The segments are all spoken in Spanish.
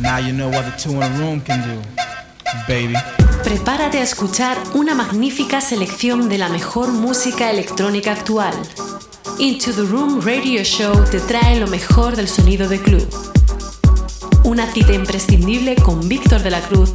Now you know what the two in a room can do, baby. Prepárate a escuchar una magnífica selección de la mejor música electrónica actual. Into the Room Radio Show te trae lo mejor del sonido de club. Una cita imprescindible con Víctor de la Cruz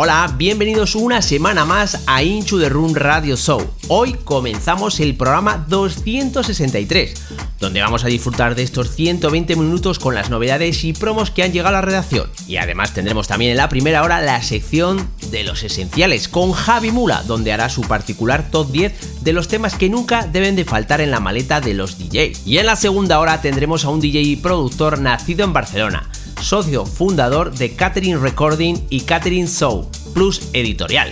Hola, bienvenidos una semana más a Inchu the Room Radio Show. Hoy comenzamos el programa 263, donde vamos a disfrutar de estos 120 minutos con las novedades y promos que han llegado a la redacción. Y además tendremos también en la primera hora la sección de los esenciales con Javi Mula, donde hará su particular top 10 de los temas que nunca deben de faltar en la maleta de los DJs. Y en la segunda hora tendremos a un DJ y productor nacido en Barcelona socio fundador de Catering Recording y Catering Show Plus Editorial.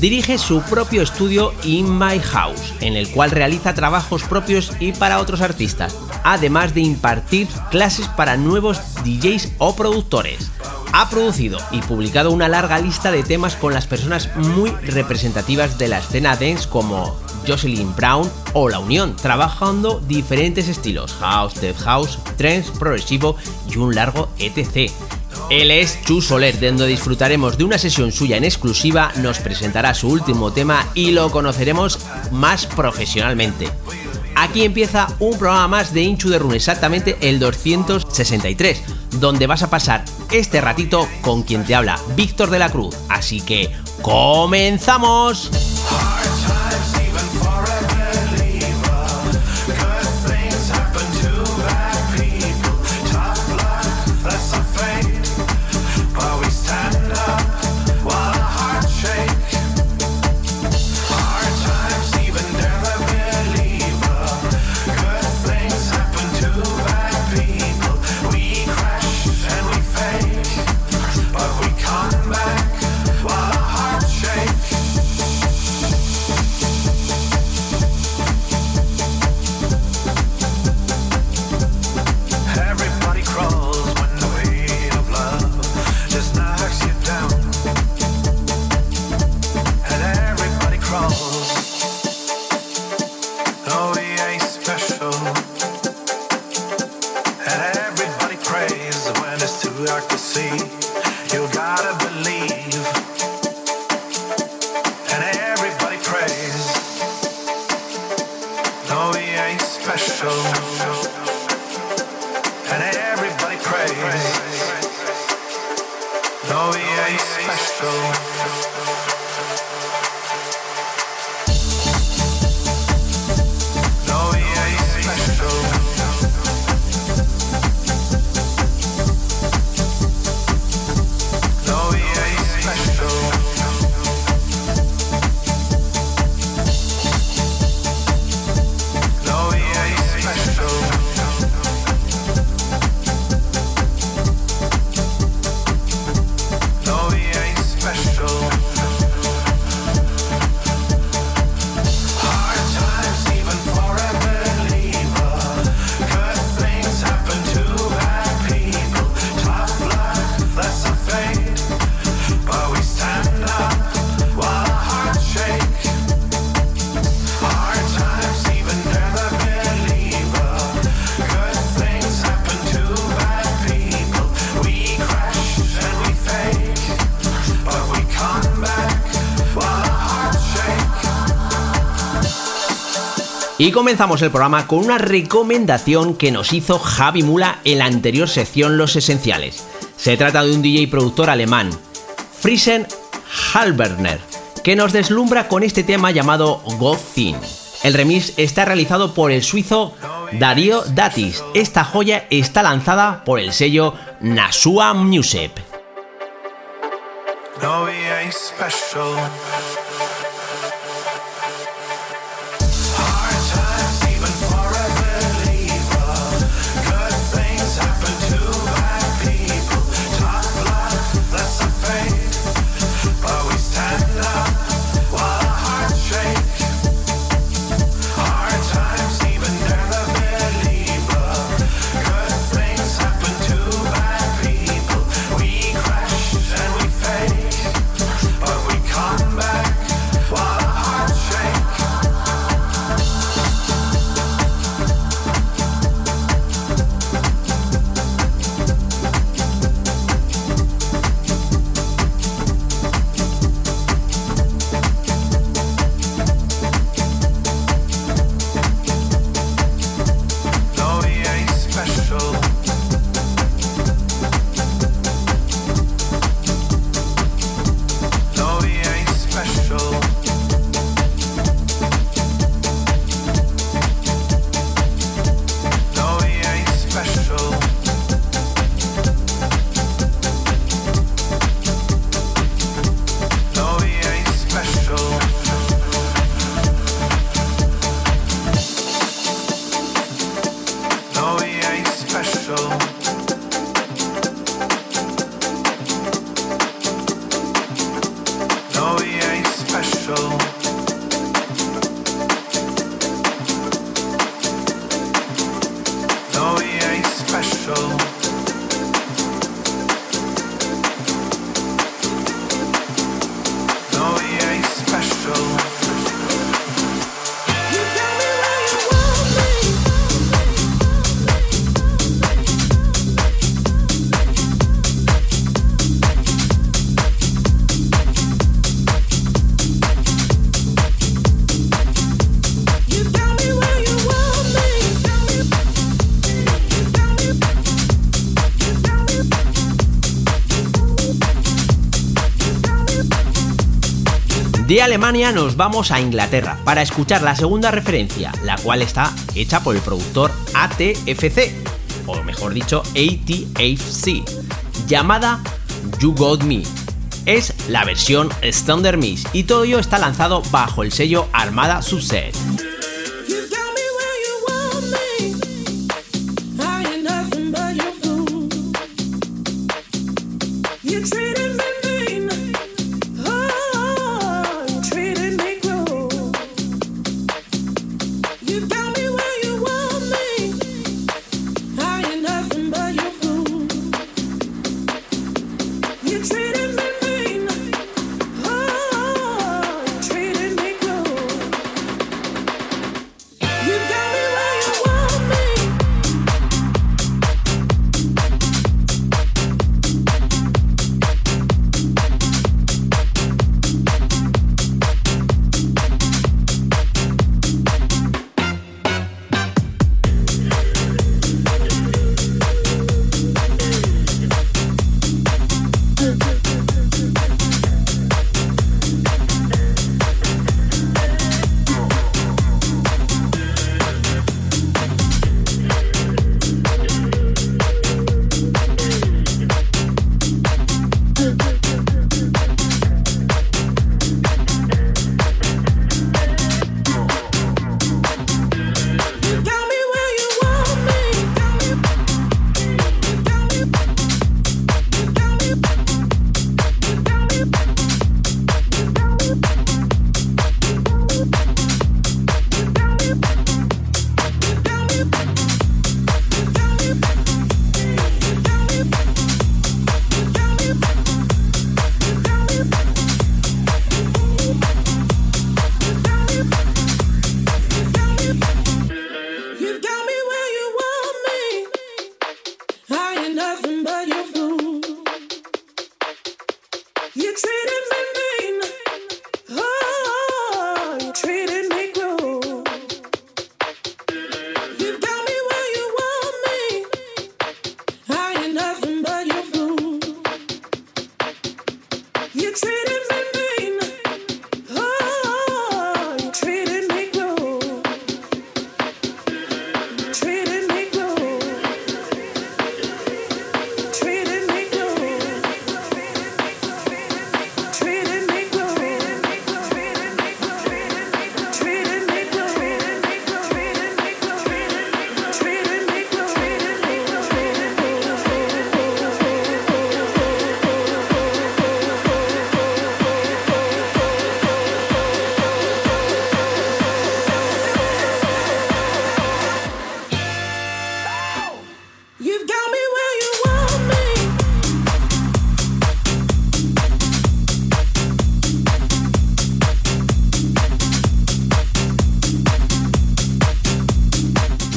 Dirige su propio estudio In My House, en el cual realiza trabajos propios y para otros artistas, además de impartir clases para nuevos DJs o productores. Ha producido y publicado una larga lista de temas con las personas muy representativas de la escena dance como Jocelyn Brown o La Unión, trabajando diferentes estilos, house, death house, trance, progresivo y un largo etc. Él es Chu Soler, donde disfrutaremos de una sesión suya en exclusiva, nos presentará su último tema y lo conoceremos más profesionalmente. Aquí empieza un programa más de Inchu de Rune, exactamente el 263, donde vas a pasar este ratito con quien te habla, Víctor de la Cruz. Así que, ¡comenzamos! leave. Y comenzamos el programa con una recomendación que nos hizo Javi Mula en la anterior sección Los Esenciales. Se trata de un DJ productor alemán, Friesen Halberner, que nos deslumbra con este tema llamado God El remix está realizado por el suizo Darío Datis. Esta joya está lanzada por el sello Nasua Music. De Alemania nos vamos a Inglaterra para escuchar la segunda referencia, la cual está hecha por el productor ATFC, o mejor dicho ATFC, llamada You Got Me. Es la versión Standard Mix y todo ello está lanzado bajo el sello Armada Subset.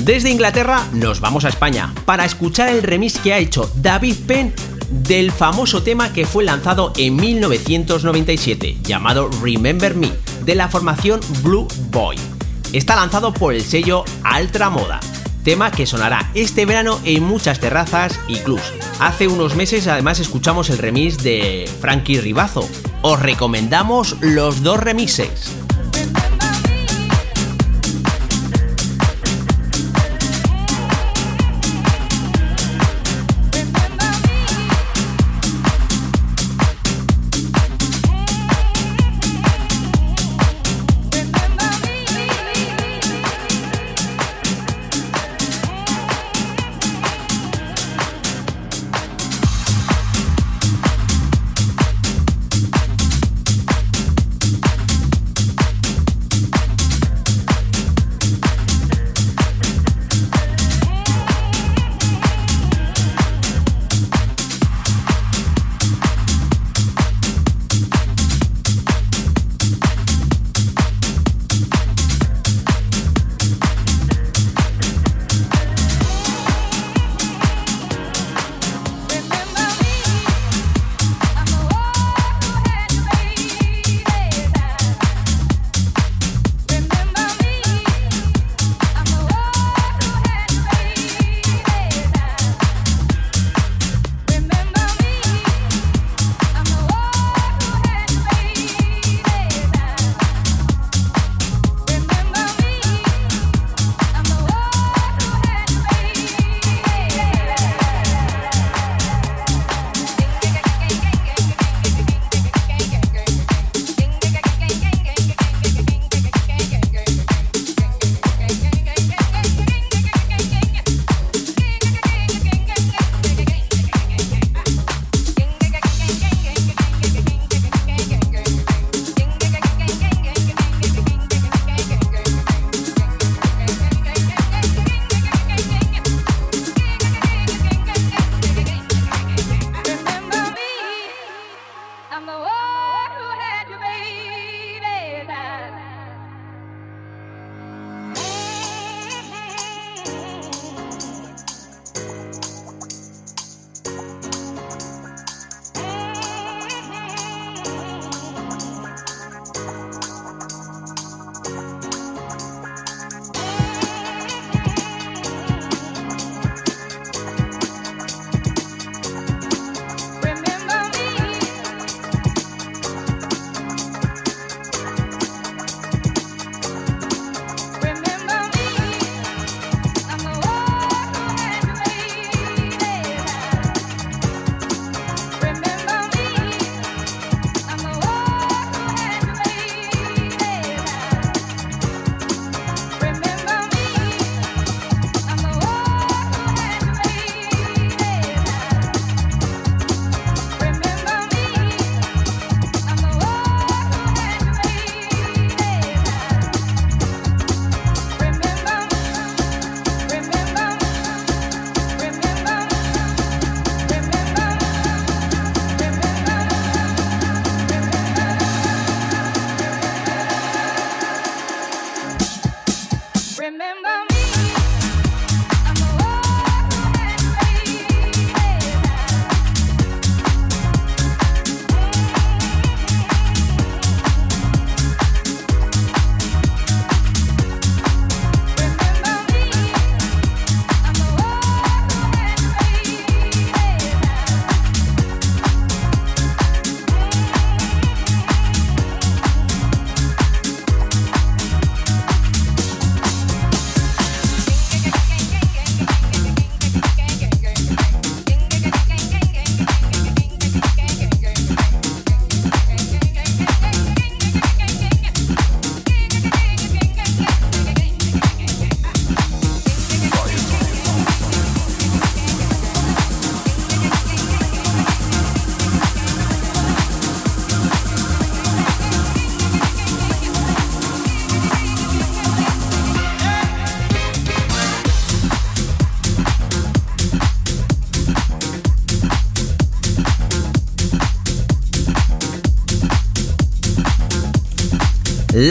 Desde Inglaterra nos vamos a España para escuchar el remix que ha hecho David Penn del famoso tema que fue lanzado en 1997, llamado Remember Me, de la formación Blue Boy. Está lanzado por el sello Altra Moda, tema que sonará este verano en muchas terrazas y clubs. Hace unos meses además escuchamos el remix de Frankie Ribazo. Os recomendamos los dos remixes.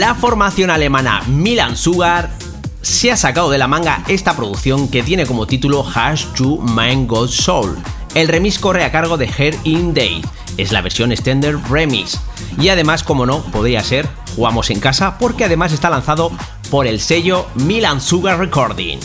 La formación alemana Milan Sugar se ha sacado de la manga esta producción que tiene como título Hash to Mind God Soul. El remix corre a cargo de Her In Day, es la versión extender remix. Y además, como no, podría ser, jugamos en casa porque además está lanzado por el sello Milan Sugar Recording.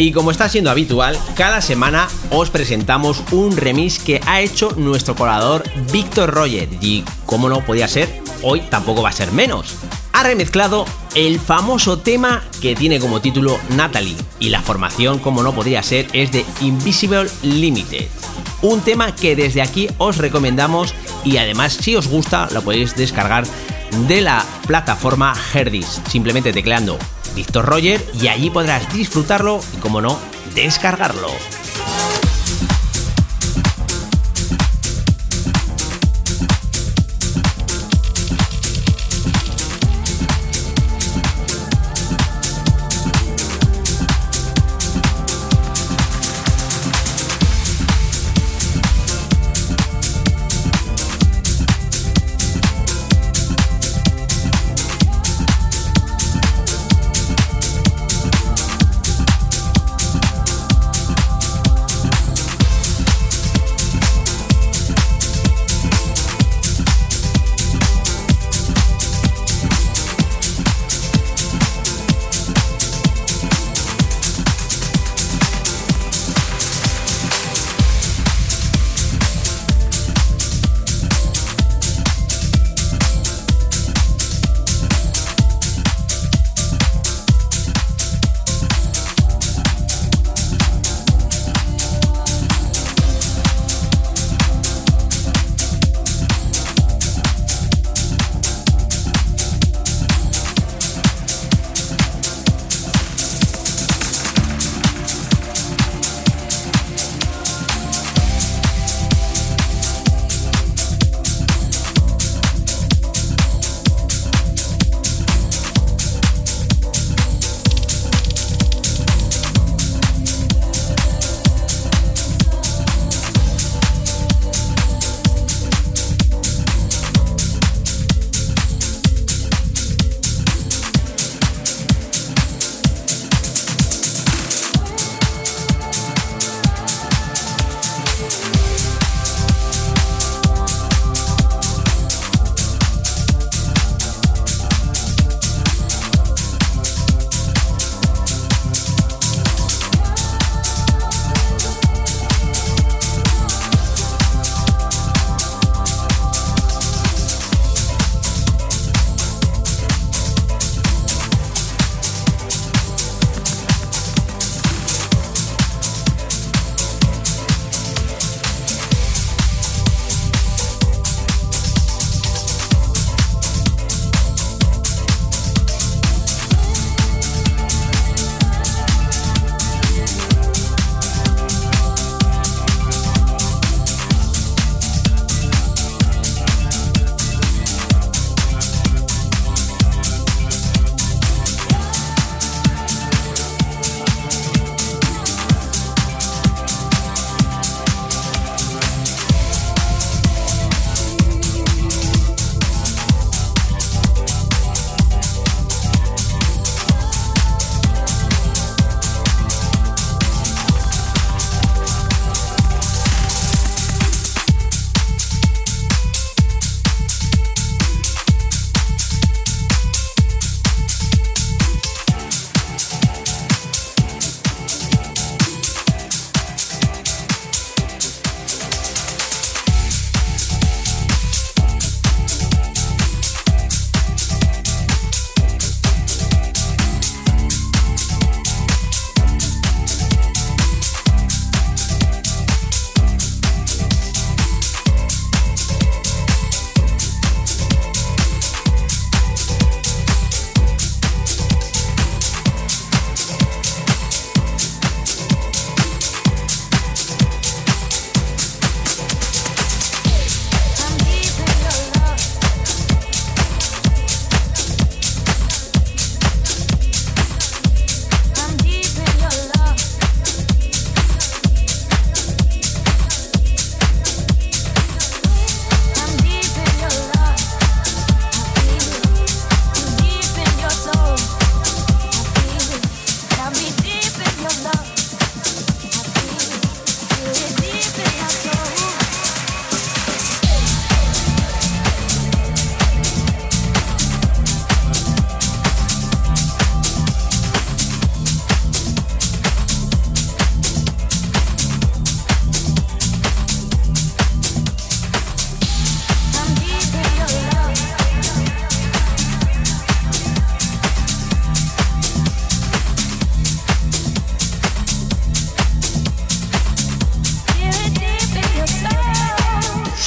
Y como está siendo habitual, cada semana os presentamos un remix que ha hecho nuestro colaborador Víctor Roger. Y como no podía ser, hoy tampoco va a ser menos. Ha remezclado el famoso tema que tiene como título Natalie. Y la formación, como no podría ser, es de Invisible Limited. Un tema que desde aquí os recomendamos y además si os gusta lo podéis descargar de la plataforma Herdis, simplemente tecleando Víctor Roger y allí podrás disfrutarlo y, como no, descargarlo.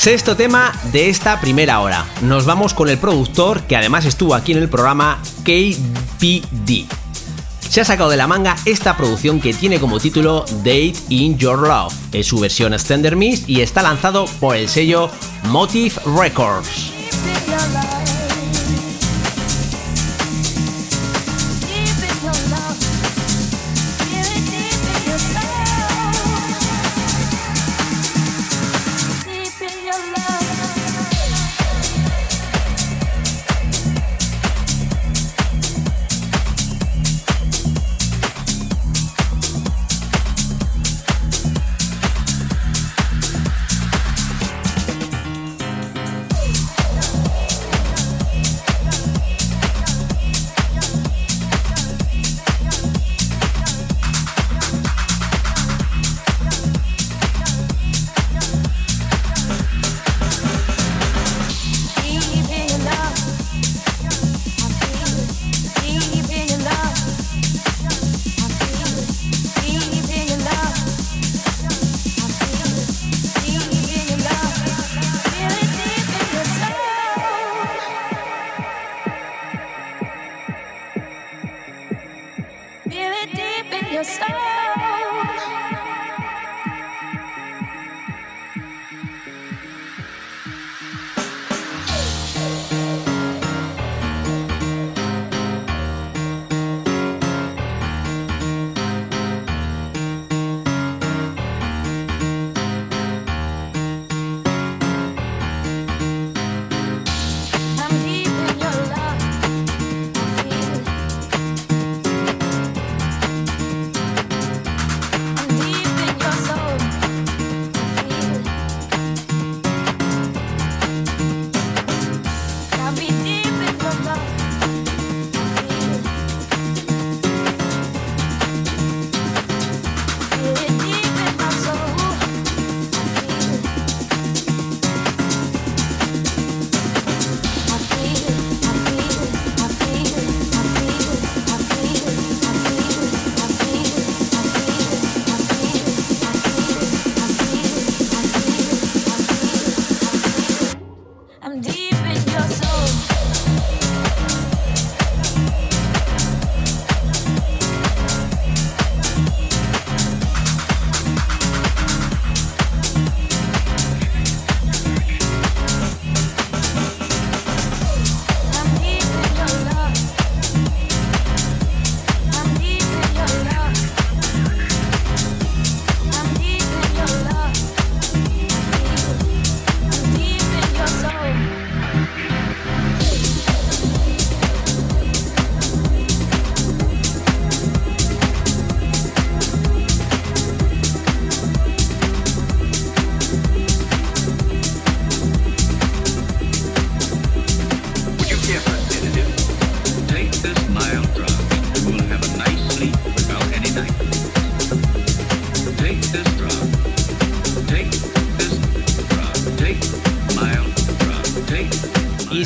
Sexto tema de esta primera hora. Nos vamos con el productor que además estuvo aquí en el programa KPD. Se ha sacado de la manga esta producción que tiene como título Date in Your Love. Es su versión Extender Mix y está lanzado por el sello Motive Records.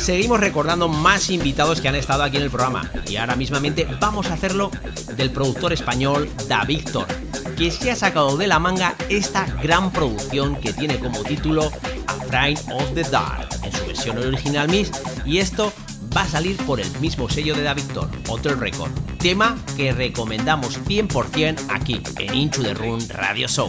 Seguimos recordando más invitados que han estado aquí en el programa. Y ahora mismamente vamos a hacerlo del productor español Da Victor, que se ha sacado de la manga esta gran producción que tiene como título Afraid of the Dark, en su versión original Miss, y esto va a salir por el mismo sello de Da Victor, Hotel Record, tema que recomendamos 100% aquí en Into the Run Radio Show.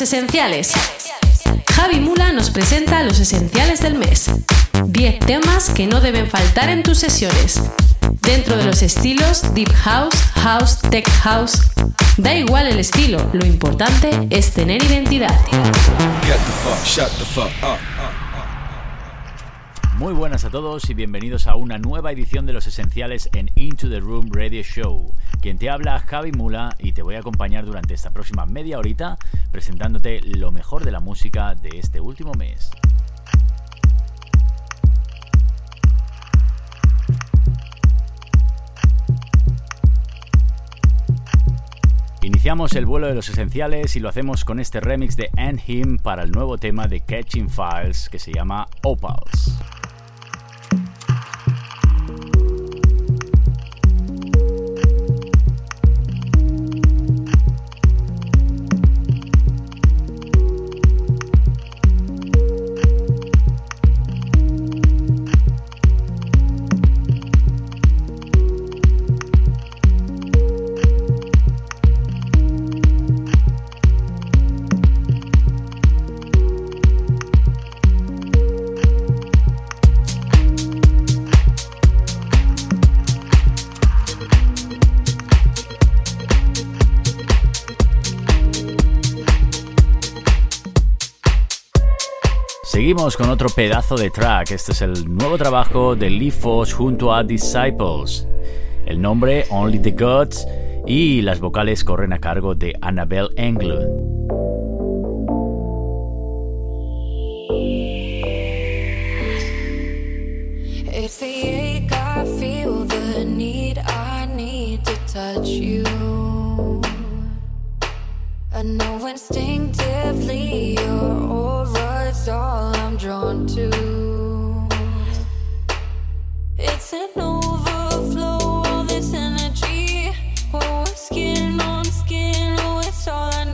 Esenciales. Javi Mula nos presenta los esenciales del mes. 10 temas que no deben faltar en tus sesiones. Dentro de los estilos Deep House, House, Tech House. Da igual el estilo, lo importante es tener identidad. Muy buenas a todos y bienvenidos a una nueva edición de los esenciales en Into the Room Radio Show. Quien te habla, Javi Mula, y te voy a acompañar durante esta próxima media horita presentándote lo mejor de la música de este último mes. Iniciamos el vuelo de los esenciales y lo hacemos con este remix de And Him para el nuevo tema de Catching Files que se llama Opals. Con otro pedazo de track. Este es el nuevo trabajo de Lee Foss junto a Disciples. El nombre Only the Gods y las vocales corren a cargo de Annabelle Englund. Aura's all I'm drawn to. It's an overflow, all this energy. Oh, skin on skin, oh, it's all I need.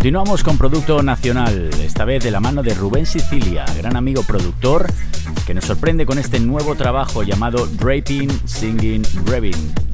Continuamos con Producto Nacional, esta vez de la mano de Rubén Sicilia, gran amigo productor, que nos sorprende con este nuevo trabajo llamado Draping, Singing, Reving.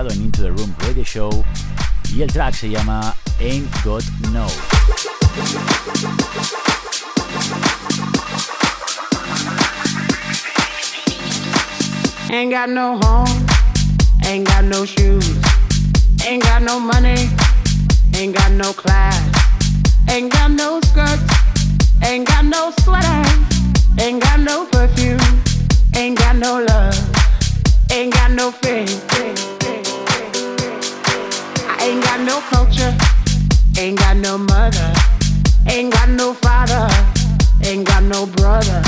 Entrevistado en Into the Room Radio Show. Y el track se llama Ain't Got No. Ain't got no home, ain't got no shoes, ain't got no money, ain't got no class, ain't got no skirts, ain't got no sweater, ain't got no perfume, ain't got no love, ain't got no faith. Ain't got no mother, ain't got no father, ain't got no brother,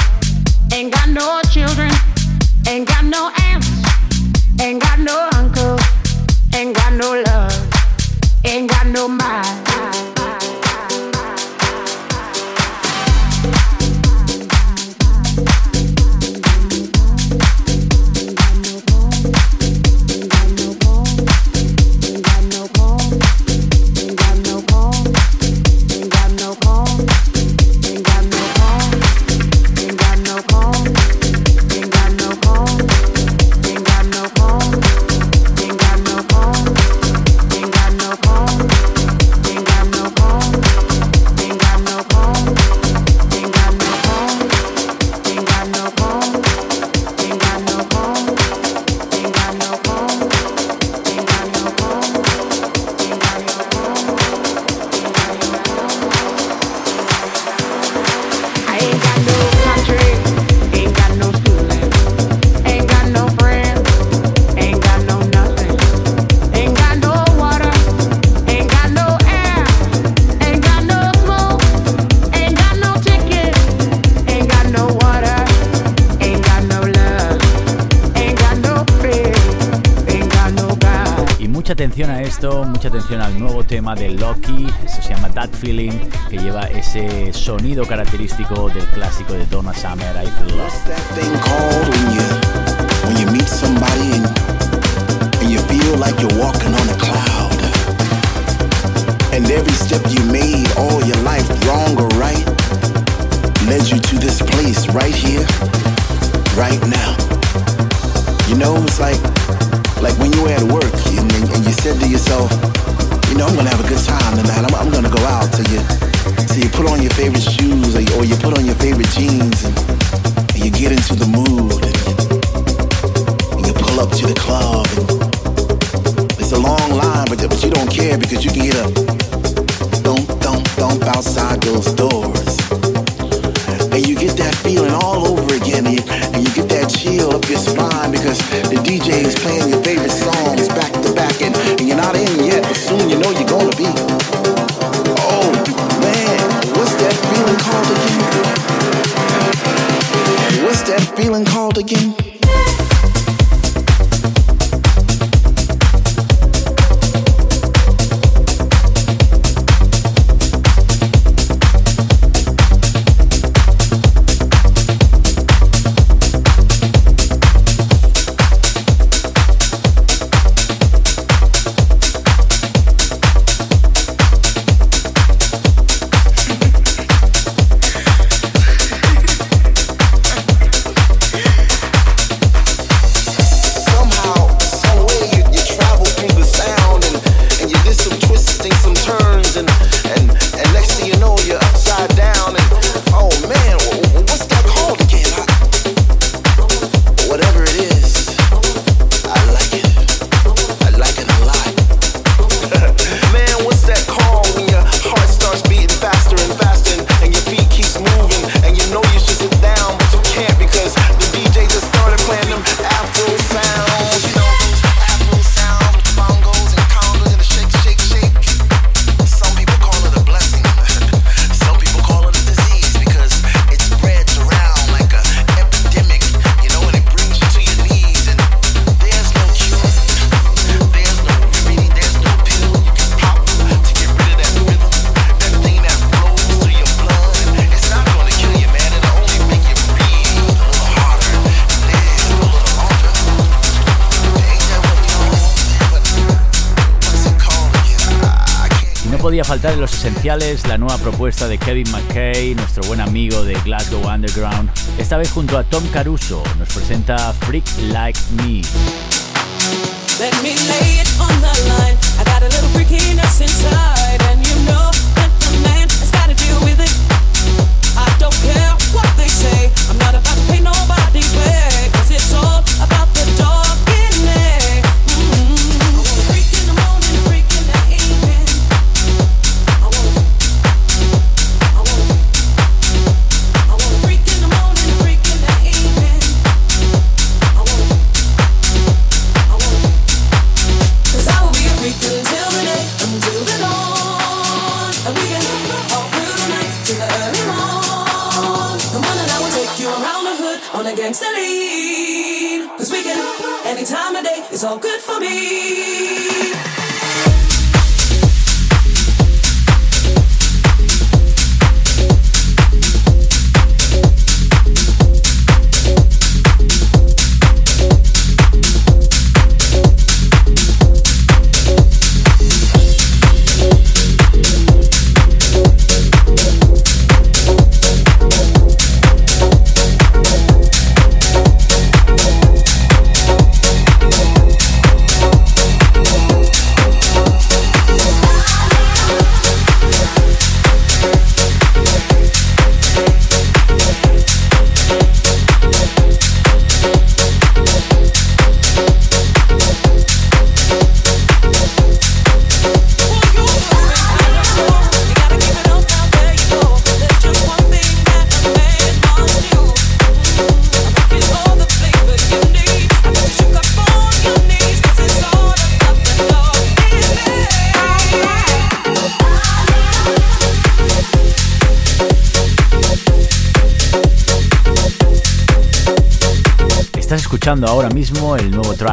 ain't got no children. Ain't got no aunts, ain't got no uncle, ain't got no love, ain't got no mind. Esto, mucha atención al nuevo tema de Loki, esto se llama That Feeling, que lleva ese sonido característico del clásico de Donna Summer, I Feel Love. and every step you made all your life wrong or right led you to this place right here right now. You know it's like like when you were at work and, and, you said to yourself you know i'm gonna have a good time tonight. I'm, I'm gonna go out till you. So you put on your favorite shoes or you, or you put on your favorite jeans and, and you get into the mood and, and you pull up to the club and it's a long line but, but you don't care because you can get a thump thump thump outside those doors and you get that feeling all over again. And you, get that chill up your spine because the DJ is playing your favorite songs back to back and, and you're not in yet but soon you know you're gonna be. Oh man what's that feeling called again? What's that feeling called again en los esenciales la nueva propuesta de Kevin McKay, nuestro buen amigo de Glasgow Underground. Esta vez junto a Tom Caruso nos presenta Freak Like Me.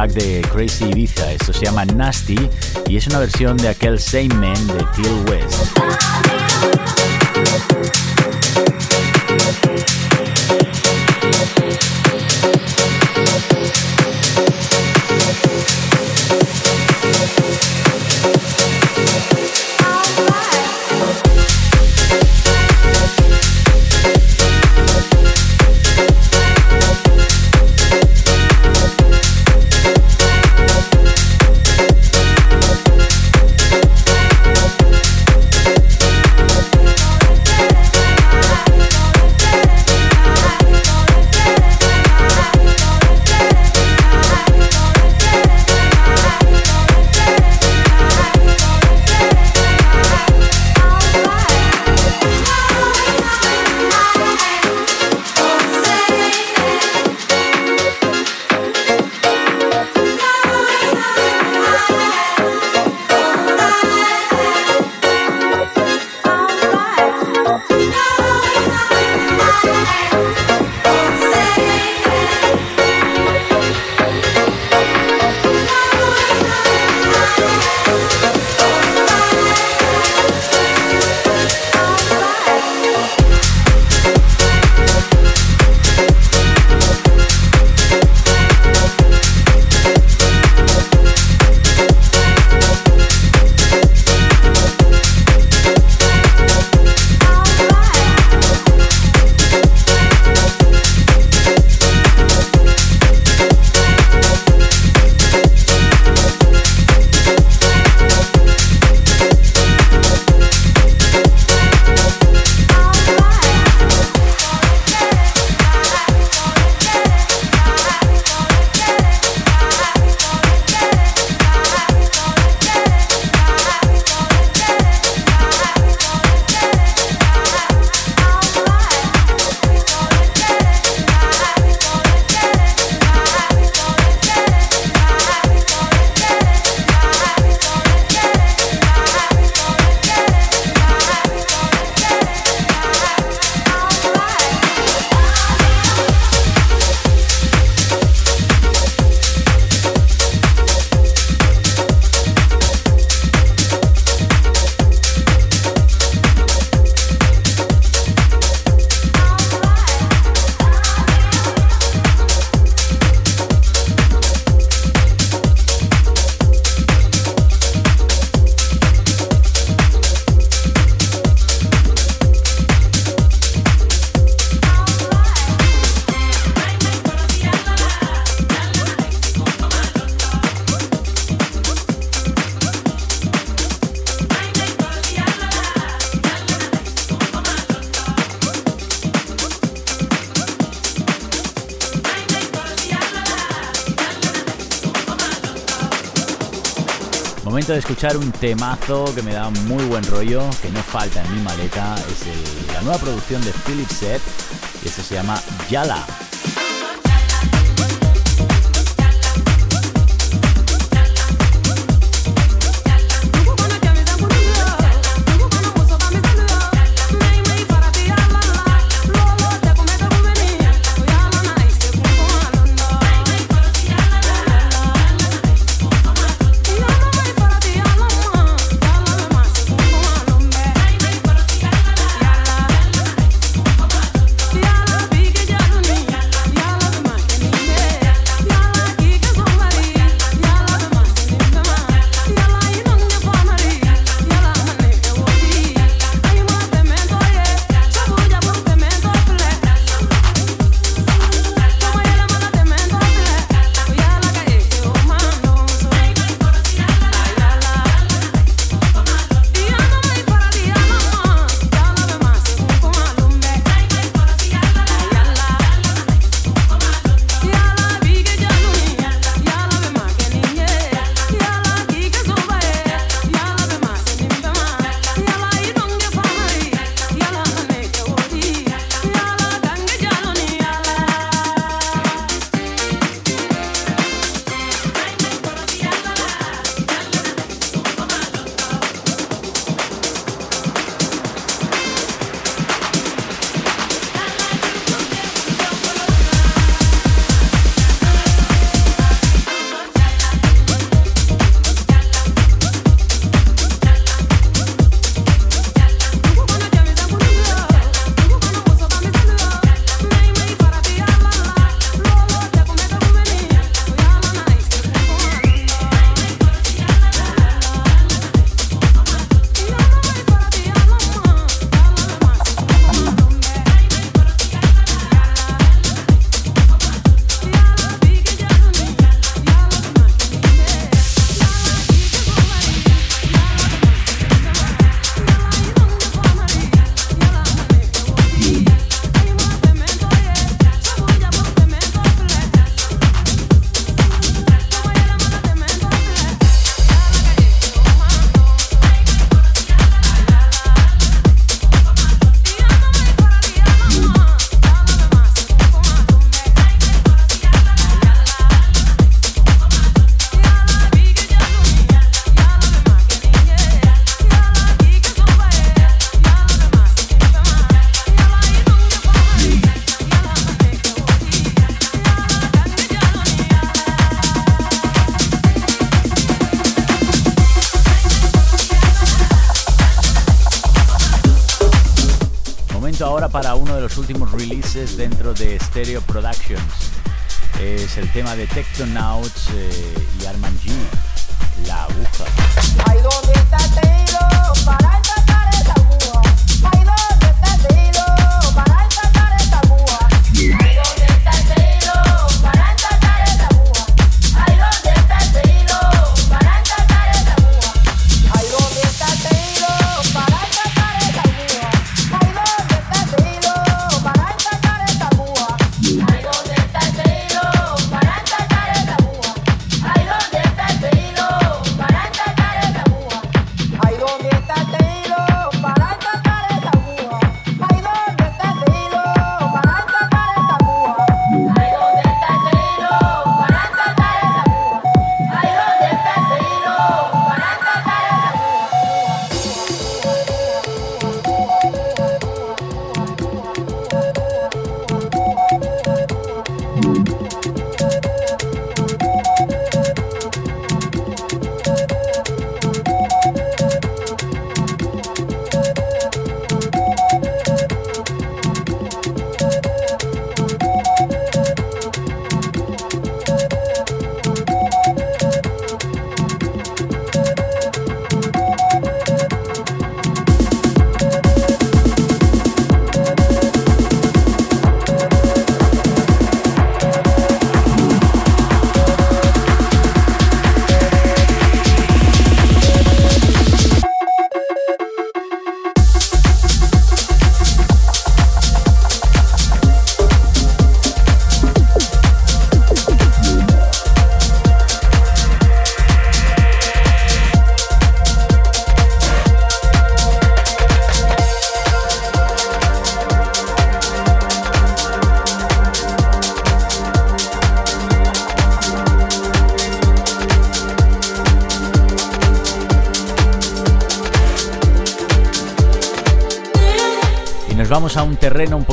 track de Crazy Ibiza. Esto se llama Nasty y es una versión de aquel Same Man de Till West. Escuchar un temazo que me da muy buen rollo, que no falta en mi maleta. Es la nueva producción de Philip Set y se llama Yala. Dentro de Stereo Productions. Es el tema de Tectonauts eh, y Arman G, La Aguja.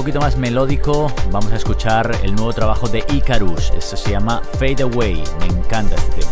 Poquito más melódico. Vamos a escuchar el nuevo trabajo de Icarus. Esto se llama Fade Away. Me encanta este tema.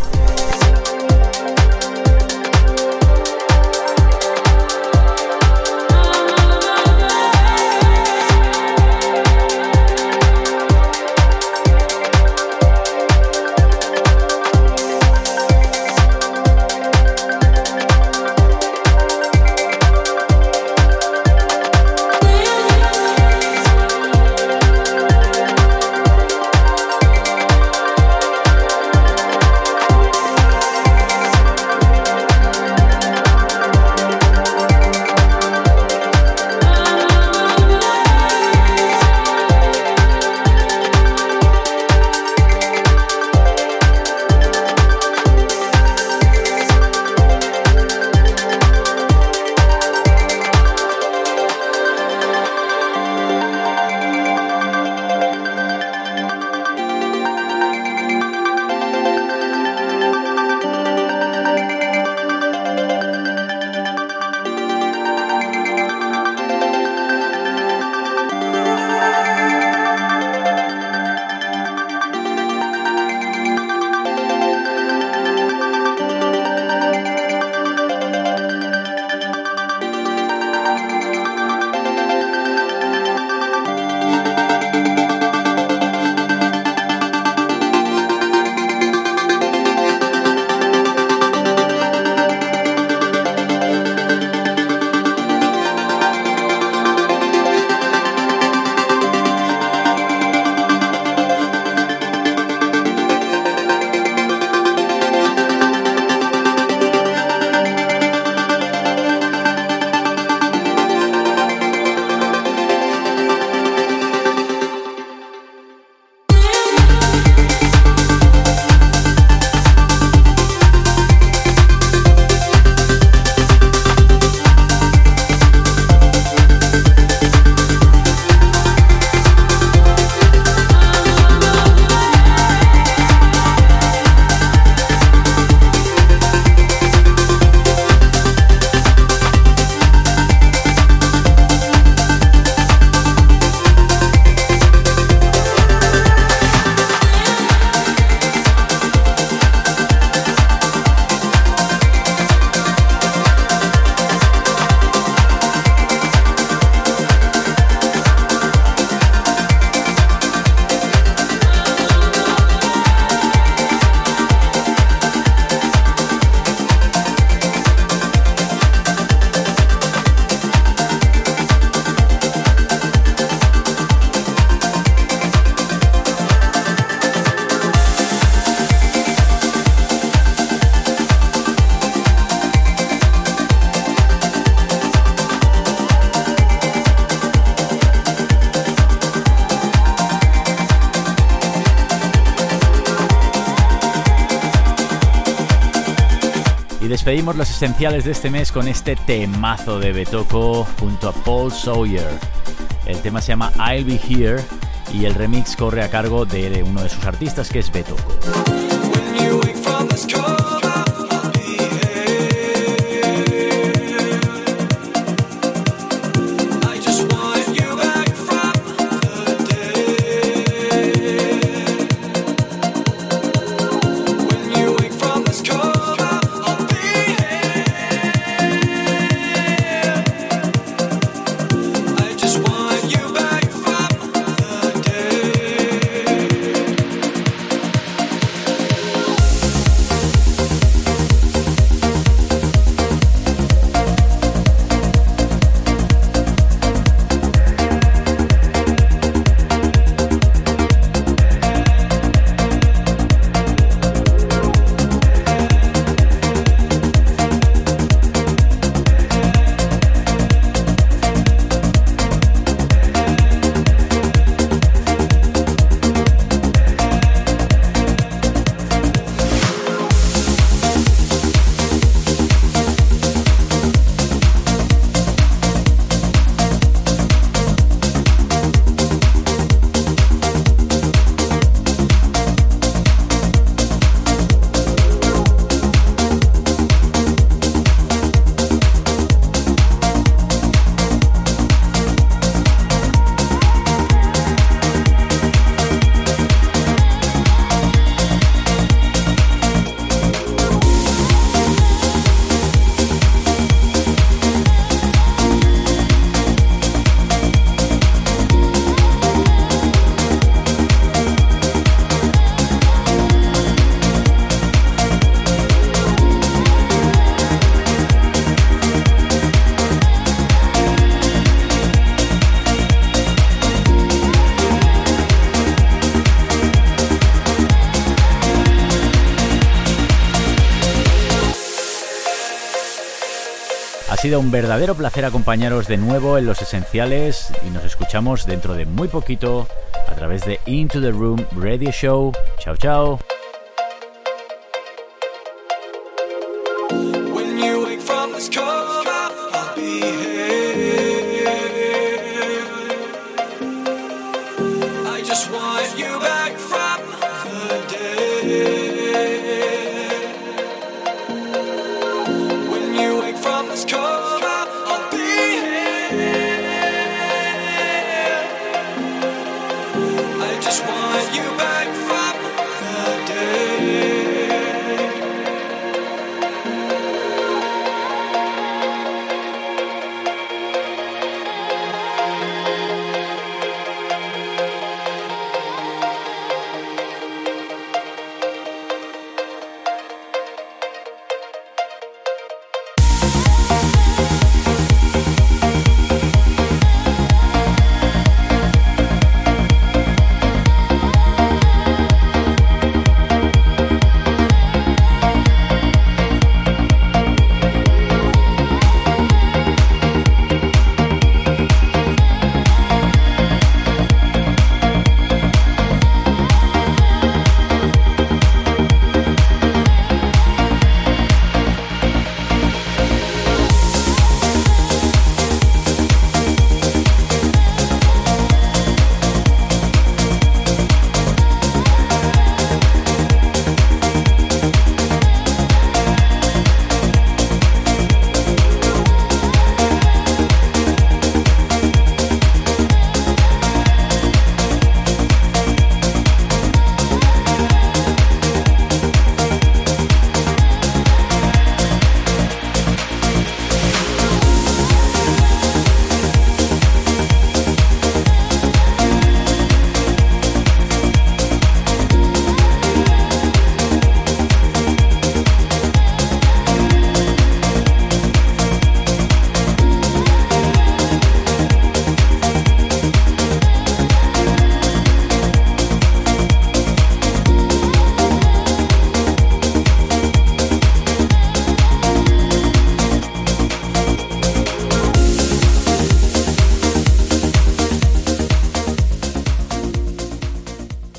Los esenciales de este mes con este temazo de Betoco junto a Paul Sawyer. El tema se llama I'll Be Here y el remix corre a cargo de uno de sus artistas que es Betoco. Sido un verdadero placer acompañaros de nuevo en los esenciales y nos escuchamos dentro de muy poquito a través de Into the Room Radio Show. Chao, chao.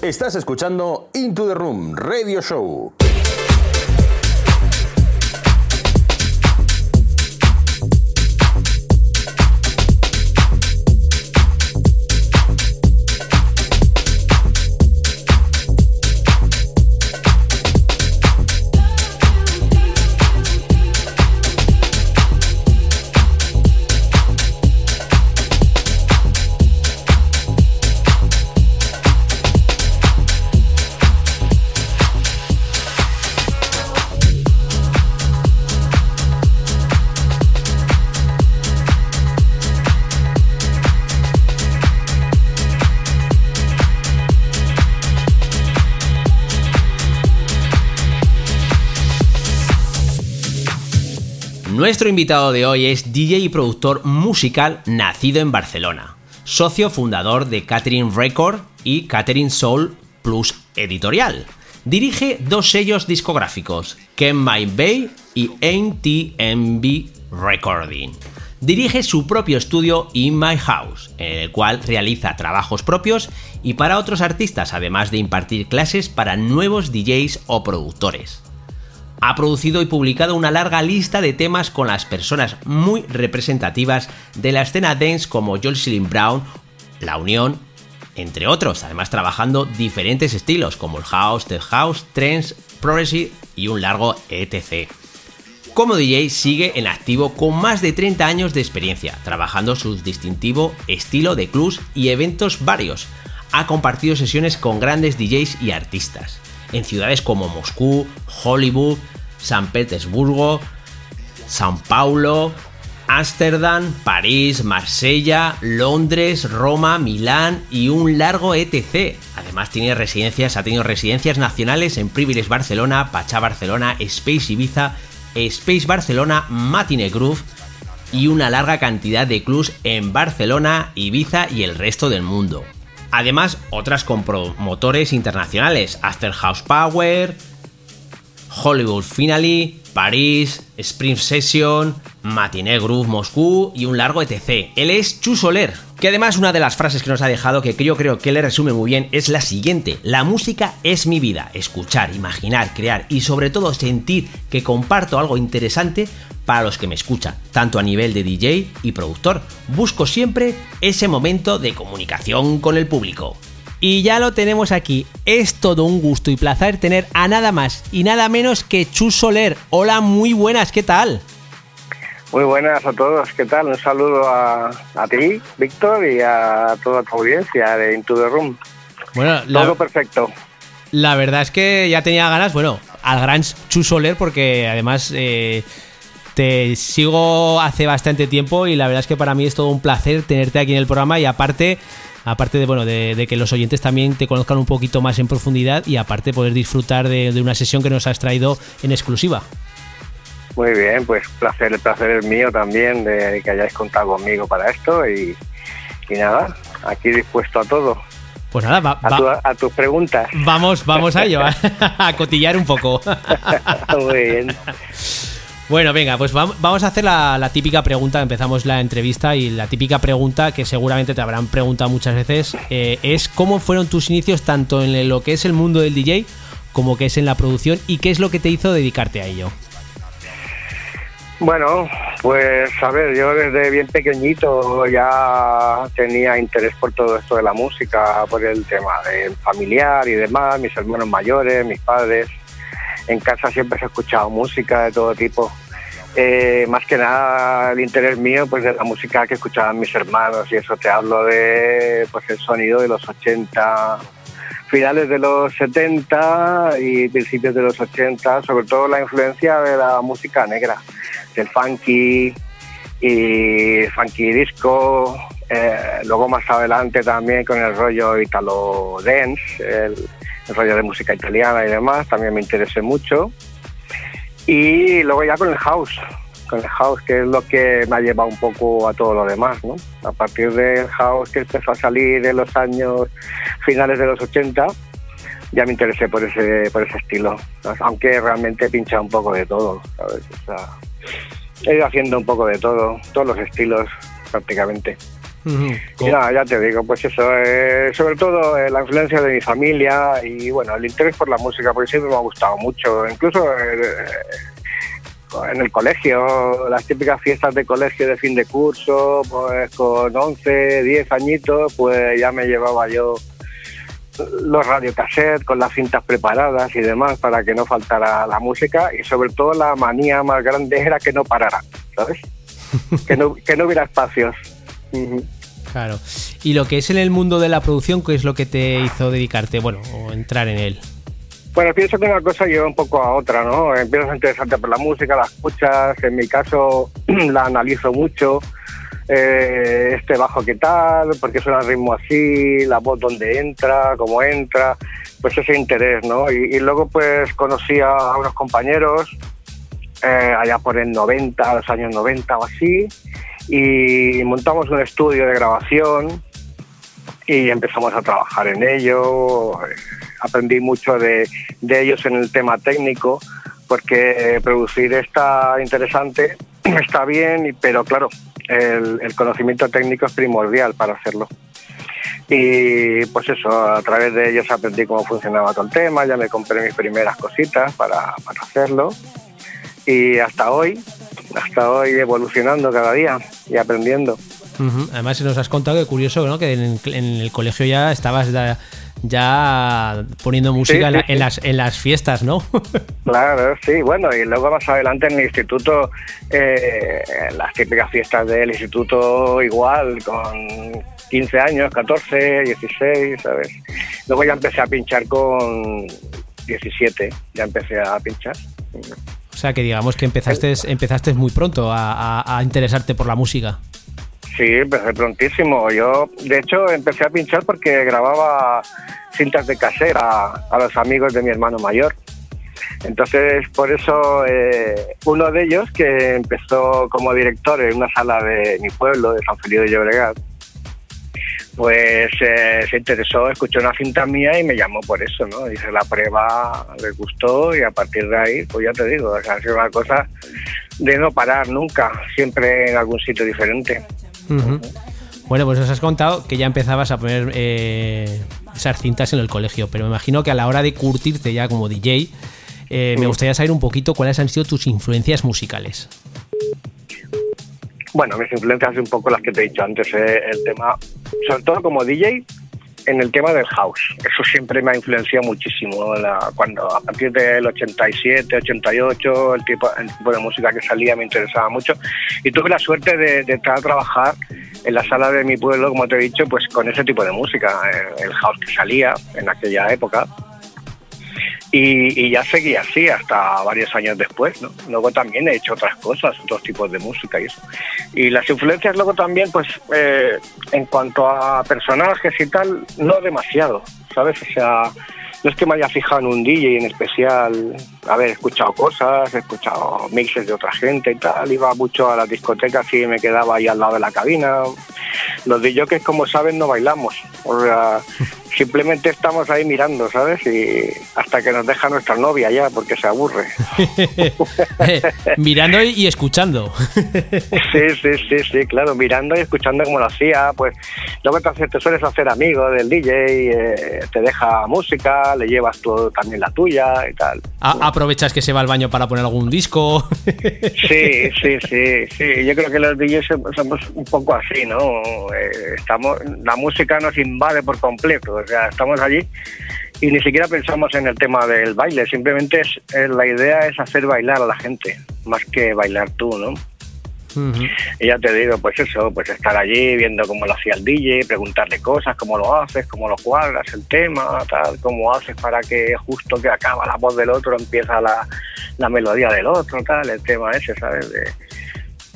Estás escuchando Into the Room Radio Show. Nuestro invitado de hoy es DJ y productor musical nacido en Barcelona, socio fundador de Catherine Record y Catherine Soul Plus Editorial. Dirige dos sellos discográficos, Ken My Bay y NTMB Recording. Dirige su propio estudio In My House, en el cual realiza trabajos propios y para otros artistas, además de impartir clases para nuevos DJs o productores ha producido y publicado una larga lista de temas con las personas muy representativas de la escena dance como Jocelyn Brown, La Unión, entre otros, además trabajando diferentes estilos como el house, the house, trance, progressive y un largo etc. Como DJ sigue en activo con más de 30 años de experiencia, trabajando su distintivo estilo de clubs y eventos varios. Ha compartido sesiones con grandes DJs y artistas en ciudades como Moscú, Hollywood, San Petersburgo, Sao Paulo, Ámsterdam, París, Marsella, Londres, Roma, Milán y un largo etc. Además tiene residencias, ha tenido residencias nacionales en Privilege Barcelona, Pachá Barcelona, Space Ibiza, Space Barcelona, Matine Groove y una larga cantidad de clubs en Barcelona, Ibiza y el resto del mundo. Además, otras con promotores internacionales, After House Power, Hollywood Finale, París, Spring Session, Matiné Groove Moscú y un largo etc. Él es Chu Soler, que además una de las frases que nos ha dejado que yo creo que le resume muy bien es la siguiente. La música es mi vida. Escuchar, imaginar, crear y sobre todo sentir que comparto algo interesante para los que me escuchan, tanto a nivel de DJ y productor. Busco siempre ese momento de comunicación con el público. Y ya lo tenemos aquí. Es todo un gusto y placer tener a nada más y nada menos que Chu Soler. Hola, muy buenas, ¿qué tal? Muy buenas a todos, ¿qué tal? Un saludo a, a ti, Víctor, y a toda tu audiencia de Into the Room. Bueno, Todo perfecto. La verdad es que ya tenía ganas, bueno, al gran Chu Soler, porque además eh, te sigo hace bastante tiempo y la verdad es que para mí es todo un placer tenerte aquí en el programa y aparte, aparte de bueno, de, de que los oyentes también te conozcan un poquito más en profundidad y aparte poder disfrutar de, de una sesión que nos has traído en exclusiva. Muy bien, pues placer, el placer es mío también de que hayáis contado conmigo para esto y, y nada, aquí dispuesto a todo, Pues nada, va- a, va- tu- a tus preguntas. vamos, vamos a ello, a cotillar un poco. Muy bien. Bueno, venga, pues vam- vamos a hacer la, la típica pregunta, empezamos la entrevista y la típica pregunta que seguramente te habrán preguntado muchas veces eh, es cómo fueron tus inicios tanto en lo que es el mundo del DJ como que es en la producción y qué es lo que te hizo dedicarte a ello. Bueno, pues a ver, yo desde bien pequeñito ya tenía interés por todo esto de la música, por el tema de familiar y demás, mis hermanos mayores, mis padres. En casa siempre se ha escuchado música de todo tipo. Eh, más que nada el interés mío pues de la música que escuchaban mis hermanos y eso te hablo de pues el sonido de los 80 finales de los 70 y principios de los 80 sobre todo la influencia de la música negra del funky y funky disco eh, luego más adelante también con el rollo italo dance el, rollo de música italiana y demás también me interesé mucho y luego ya con el house, con el house, que es lo que me ha llevado un poco a todo lo demás, ¿no? A partir del house que empezó a salir en los años finales de los 80, ya me interesé por ese, por ese estilo. Aunque realmente pincha un poco de todo, he ido haciendo un poco de todo, todos los estilos prácticamente. Y nada, ya te digo, pues eso, eh, sobre todo eh, la influencia de mi familia y bueno, el interés por la música, porque siempre me ha gustado mucho, incluso eh, en el colegio, las típicas fiestas de colegio de fin de curso, pues con 11, 10 añitos, pues ya me llevaba yo los radiocassettes con las cintas preparadas y demás para que no faltara la música y sobre todo la manía más grande era que no parara, ¿sabes? que, no, que no hubiera espacios. Claro. Y lo que es en el mundo de la producción, ¿qué es lo que te hizo dedicarte, bueno, o entrar en él? Bueno, pienso que una cosa lleva un poco a otra, ¿no? Empiezas a interesarte por la música, la escuchas, en mi caso la analizo mucho, eh, este bajo qué tal, porque suena el ritmo así, la voz donde entra, cómo entra, pues ese interés, ¿no? Y, luego pues conocí a, unos compañeros eh, allá por el 90, los años 90 o así, y montamos un estudio de grabación y empezamos a trabajar en ello. Eh, Aprendí mucho de, de ellos en el tema técnico, porque eh, producir está interesante, está bien, pero claro, el, el conocimiento técnico es primordial para hacerlo. Y pues eso, a través de ellos aprendí cómo funcionaba todo el tema, ya me compré mis primeras cositas para, para hacerlo. Y hasta hoy, hasta hoy evolucionando cada día y aprendiendo. Ujú. Además, nos has contado que curioso, ¿no? Que en, en el colegio ya estabas ya poniendo música en, la- en las, en las fiestas, ¿no? Claro, sí, bueno, y luego más adelante en el instituto, eh, las típicas fiestas del instituto igual, con 15 años, 14, 16, ¿sabes? Luego ya empecé a pinchar con 17, ya empecé a pinchar. o sea, que digamos que empezaste, empezaste muy pronto a, a- a interesarte por la música. Sí, empecé prontísimo. Yo, de hecho, empecé a pinchar porque grababa cintas de casera a los amigos de mi hermano mayor. Entonces, por eso, eh, uno de ellos, que empezó como director en una sala de mi pueblo, de San Felipe de Llobregat, pues eh, se interesó, escuchó una cinta mía y me llamó por eso, ¿no? Hice la prueba, le gustó y a partir de ahí, pues ya te digo, o sea, ha sido una cosa de no parar nunca, siempre en algún sitio diferente. Bueno, pues nos has contado que ya empezabas a poner eh, esas cintas en el colegio, pero me imagino que a la hora de curtirte ya como DJ, eh, me gustaría saber un poquito cuáles han sido tus influencias musicales. Bueno, mis influencias son un poco las que te he dicho antes, eh, el tema, sobre todo como DJ, en el tema del house. Eso siempre me ha influenciado muchísimo. la- cuando a partir del 87, 88, el tipo, el tipo de música que salía me interesaba mucho. Y tuve la suerte de, de entrar a trabajar en la sala de mi pueblo, como te he dicho, pues con ese tipo de música, el, el house que salía en aquella época. Y, y ya seguí así hasta varios años después, ¿no? Luego también he hecho otras cosas, otros tipos de música y eso. Y las influencias luego también, pues, eh, en cuanto a personajes y tal, no demasiado, ¿sabes? O sea, no es que me haya fijado en un DJ en especial, haber escuchado cosas, he escuchado mixes de otra gente y tal, iba mucho a las discotecas y me quedaba ahí al lado de la cabina. Los DJs, como saben, no bailamos, o sea, simplemente estamos ahí mirando, ¿sabes? Y hasta que nos deja nuestra novia ya, porque se aburre. Mirando y, escuchando. Sí, sí, sí, sí, claro, mirando y escuchando como lo hacía, pues luego te, te sueles hacer amigo del DJ, eh, te deja música, le llevas tú también la tuya y tal. A- aprovechas que se va al baño para poner algún disco. Sí, sí, sí, sí, yo creo que los DJs som- somos un poco así, ¿no? Eh, estamos, la música nos invade por completo, o sea, estamos allí y ni siquiera pensamos en el tema del baile, simplemente es, eh, la idea es hacer bailar a la gente, más que bailar tú, ¿no? Y ya te digo, pues eso, pues estar allí viendo cómo lo hacía el DJ, preguntarle cosas, cómo lo haces, cómo lo cuadras, el tema, tal, cómo haces para que justo que acaba la voz del otro empieza la, la melodía del otro, tal, el tema ese, ¿sabes? De-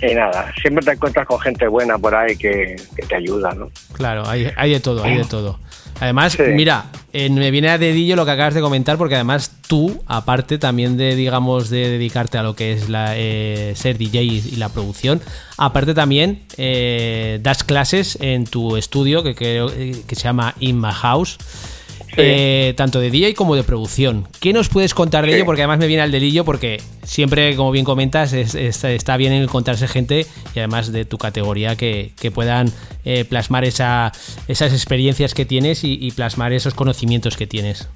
y nada, siempre te encuentras con gente buena por ahí que, que te ayuda, ¿no? Claro, hay, hay de todo, hay de todo. Además, Sí. mira, eh, me viene a dedillo lo que acabas de comentar, porque además tú, aparte también de, digamos, de dedicarte a lo que es la, eh, ser DJ y, y la producción, aparte también eh, das clases en tu estudio que creo que se llama In My House. Eh, tanto de DJ como de producción. ¿Qué nos puedes contar de Sí. ello? Porque además me viene al delillo porque siempre, como bien comentas, es- es- está bien encontrarse gente y además de tu categoría que, que puedan eh, plasmar esa, esas experiencias que tienes y, y plasmar esos conocimientos que tienes.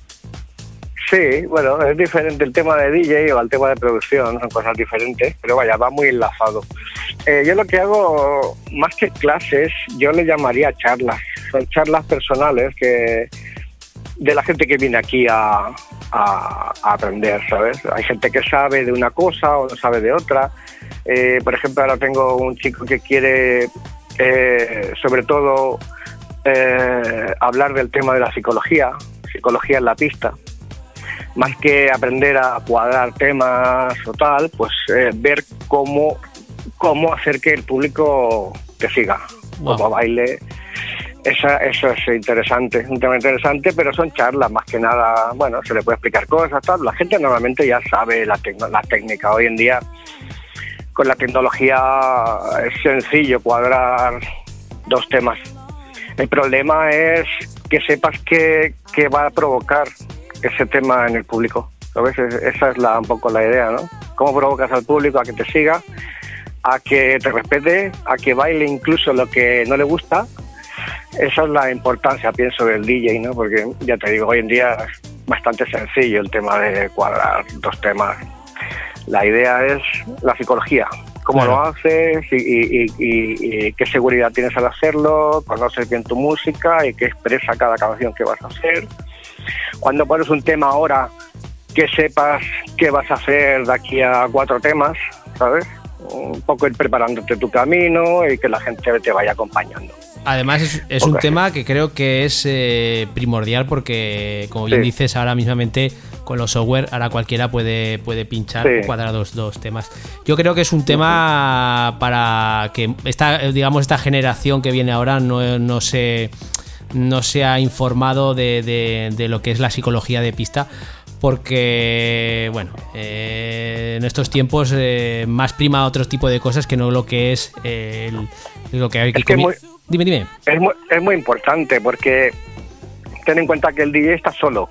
Sí, bueno, es diferente el tema de DJ o el tema de producción, son cosas diferentes, pero vaya, va muy enlazado. Eh, yo lo que hago, más que clases, yo le llamaría charlas. Son charlas personales que de la gente que viene aquí a, a- a aprender, ¿sabes? Hay gente que sabe de una cosa o no sabe de otra. Eh, por ejemplo, ahora tengo un chico que quiere, eh, sobre todo, eh, hablar del tema de la psicología, psicología en la pista más que aprender a cuadrar temas o tal, pues ver cómo, cómo hacer que el público te siga, Wow. cómo baile. Esa, eso es interesante, un tema interesante, pero son charlas más que nada, bueno, se le puede explicar cosas, tal. La gente normalmente ya sabe la, la técnica. Hoy en día, con la tecnología, es sencillo cuadrar dos temas. El problema es que sepas qué, qué va a provocar ese tema en el público. ¿sabes? Es- Esa es la, un poco la idea, ¿no? ¿Cómo provocas al público a que te siga, a que te respete, a que baile incluso lo que no le gusta? Esa es la importancia, pienso, del DJ, ¿no? Porque ya te digo, hoy en día es bastante sencillo el tema de cuadrar dos temas. La idea es la psicología, cómo Claro. lo haces y, y- y- y- y qué seguridad tienes al hacerlo, conoces bien tu música y qué expresa cada canción que vas a hacer. Cuando pones un tema ahora, que sepas qué vas a hacer de aquí a cuatro temas, ¿sabes? Un poco ir preparándote tu camino y que la gente te vaya acompañando. Además es, es un tema que creo que es eh, primordial porque, como bien Sí. dices, ahora mismamente con los software, ahora cualquiera puede, puede pinchar Sí. cuadrar dos, dos temas. Yo creo que es un tema para que esta, digamos, esta generación que viene ahora no, no se no se ha informado de, de- de lo que es la psicología de pista porque bueno eh, en estos tiempos eh, más prima otro tipo de cosas que no lo que es eh, el- lo que hay que Es que comi- muy- dime dime Es muy, es muy importante porque ten en cuenta que el DJ está solo.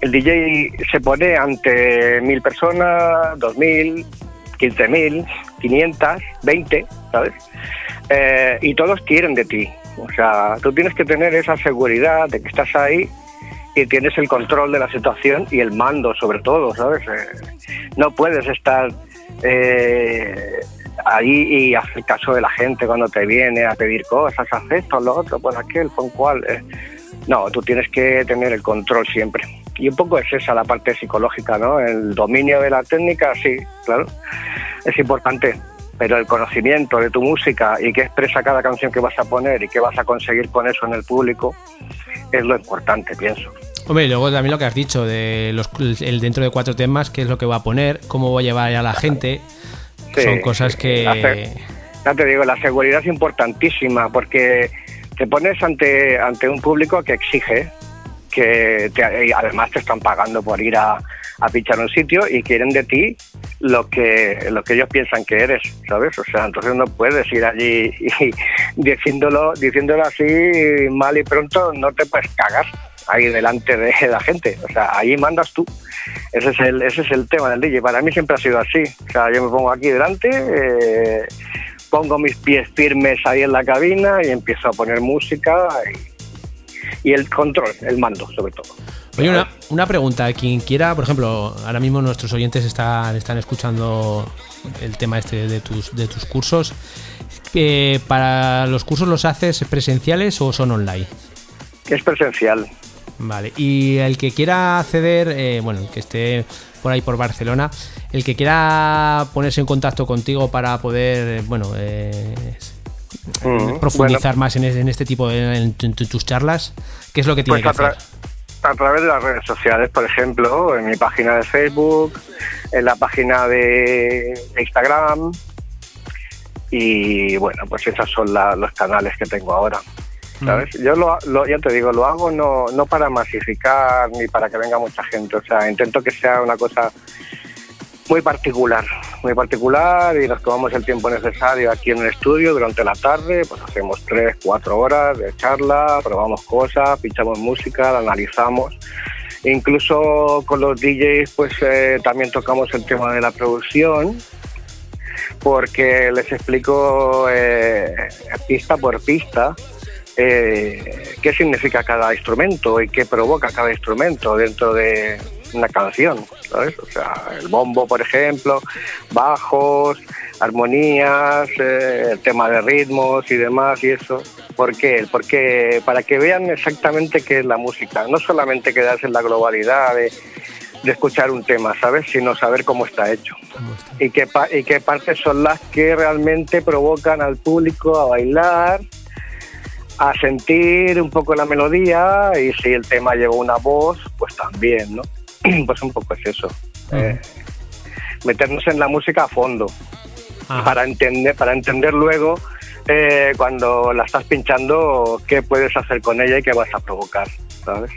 El DJ se pone ante mil personas, dos mil, 15.000, 500, 20, ¿sabes? Eh, y todos quieren de ti. O sea, tú tienes que tener esa seguridad de que estás ahí y tienes el control de la situación y el mando sobre todo, ¿sabes? Eh, no puedes estar eh, ahí y hacer caso de la gente cuando te viene a pedir cosas, haz esto, lo otro, pues aquel, con cual. eh. No, tú tienes que tener el control siempre. Y un poco es esa la parte psicológica, ¿no? El dominio de la técnica, sí, claro, es importante. Pero el conocimiento de tu música y qué expresa cada canción que vas a poner y qué vas a conseguir con eso en el público es lo importante, pienso. Hombre, y luego también lo que has dicho, de el dentro de cuatro temas, qué es lo que va a poner, cómo va a llevar a la gente. Sí, Son cosas que. Ya te digo, la seguridad es importantísima porque te pones ante, ante un público que exige, que te- y además te están pagando por ir a, a pinchar un sitio y quieren de ti lo que, lo que ellos piensan que eres, ¿sabes? O sea, entonces no puedes ir allí y diciéndolo, diciéndolo así mal y pronto, no te puedes cagar ahí delante de la gente. O sea, ahí mandas tú. Ese es el, ese es el tema del DJ. Para mí siempre ha sido así. O sea, yo me pongo aquí delante, eh, pongo mis pies firmes ahí en la cabina y empiezo a poner música y, y el control, el mando sobre todo. Oye, una, una pregunta. Quien quiera, por ejemplo, ahora mismo nuestros oyentes están, están escuchando el tema este de tus, de tus cursos. Eh, ¿Para los cursos los haces presenciales o son online? Es presencial. Vale, y el que quiera acceder, eh, bueno, el que esté por ahí por Barcelona, el que quiera ponerse en contacto contigo para poder, eh, bueno, eh, Mm, profundizar más en, en este tipo de en, en tu- tus charlas, ¿qué es lo que tiene Pues que hacer? a través de las redes sociales, por ejemplo, en mi página de Facebook, en la página de Instagram. Y bueno, pues esos son la- los canales que tengo ahora. ¿Sabes? Yo lo, lo- ya te digo, lo hago no, no para masificar ni para que venga mucha gente. O sea, intento que sea una cosa muy particular, muy particular y nos tomamos el tiempo necesario aquí en el estudio durante la tarde, pues hacemos tres, cuatro horas de charla, probamos cosas, pinchamos música, la analizamos. Incluso con los DJs pues eh, también tocamos el tema de la producción porque les explico eh, pista por pista eh, qué significa cada instrumento y qué provoca cada instrumento dentro de una canción, ¿sabes? O sea, el bombo, por ejemplo, bajos, armonías, eh, el tema de ritmos y demás y eso. ¿Por qué? Porque para que vean exactamente qué es la música, no solamente quedarse en la globalidad de, de escuchar un tema, ¿sabes? Sino saber cómo está hecho y qué, y qué partes son las que realmente provocan al público a bailar, a sentir un poco la melodía y si el tema lleva una voz, pues también, ¿no? Pues un poco es eso. eh, meternos en la música a fondo para entender, para entender luego eh, cuando la estás pinchando qué puedes hacer con ella y qué vas a provocar, ¿sabes?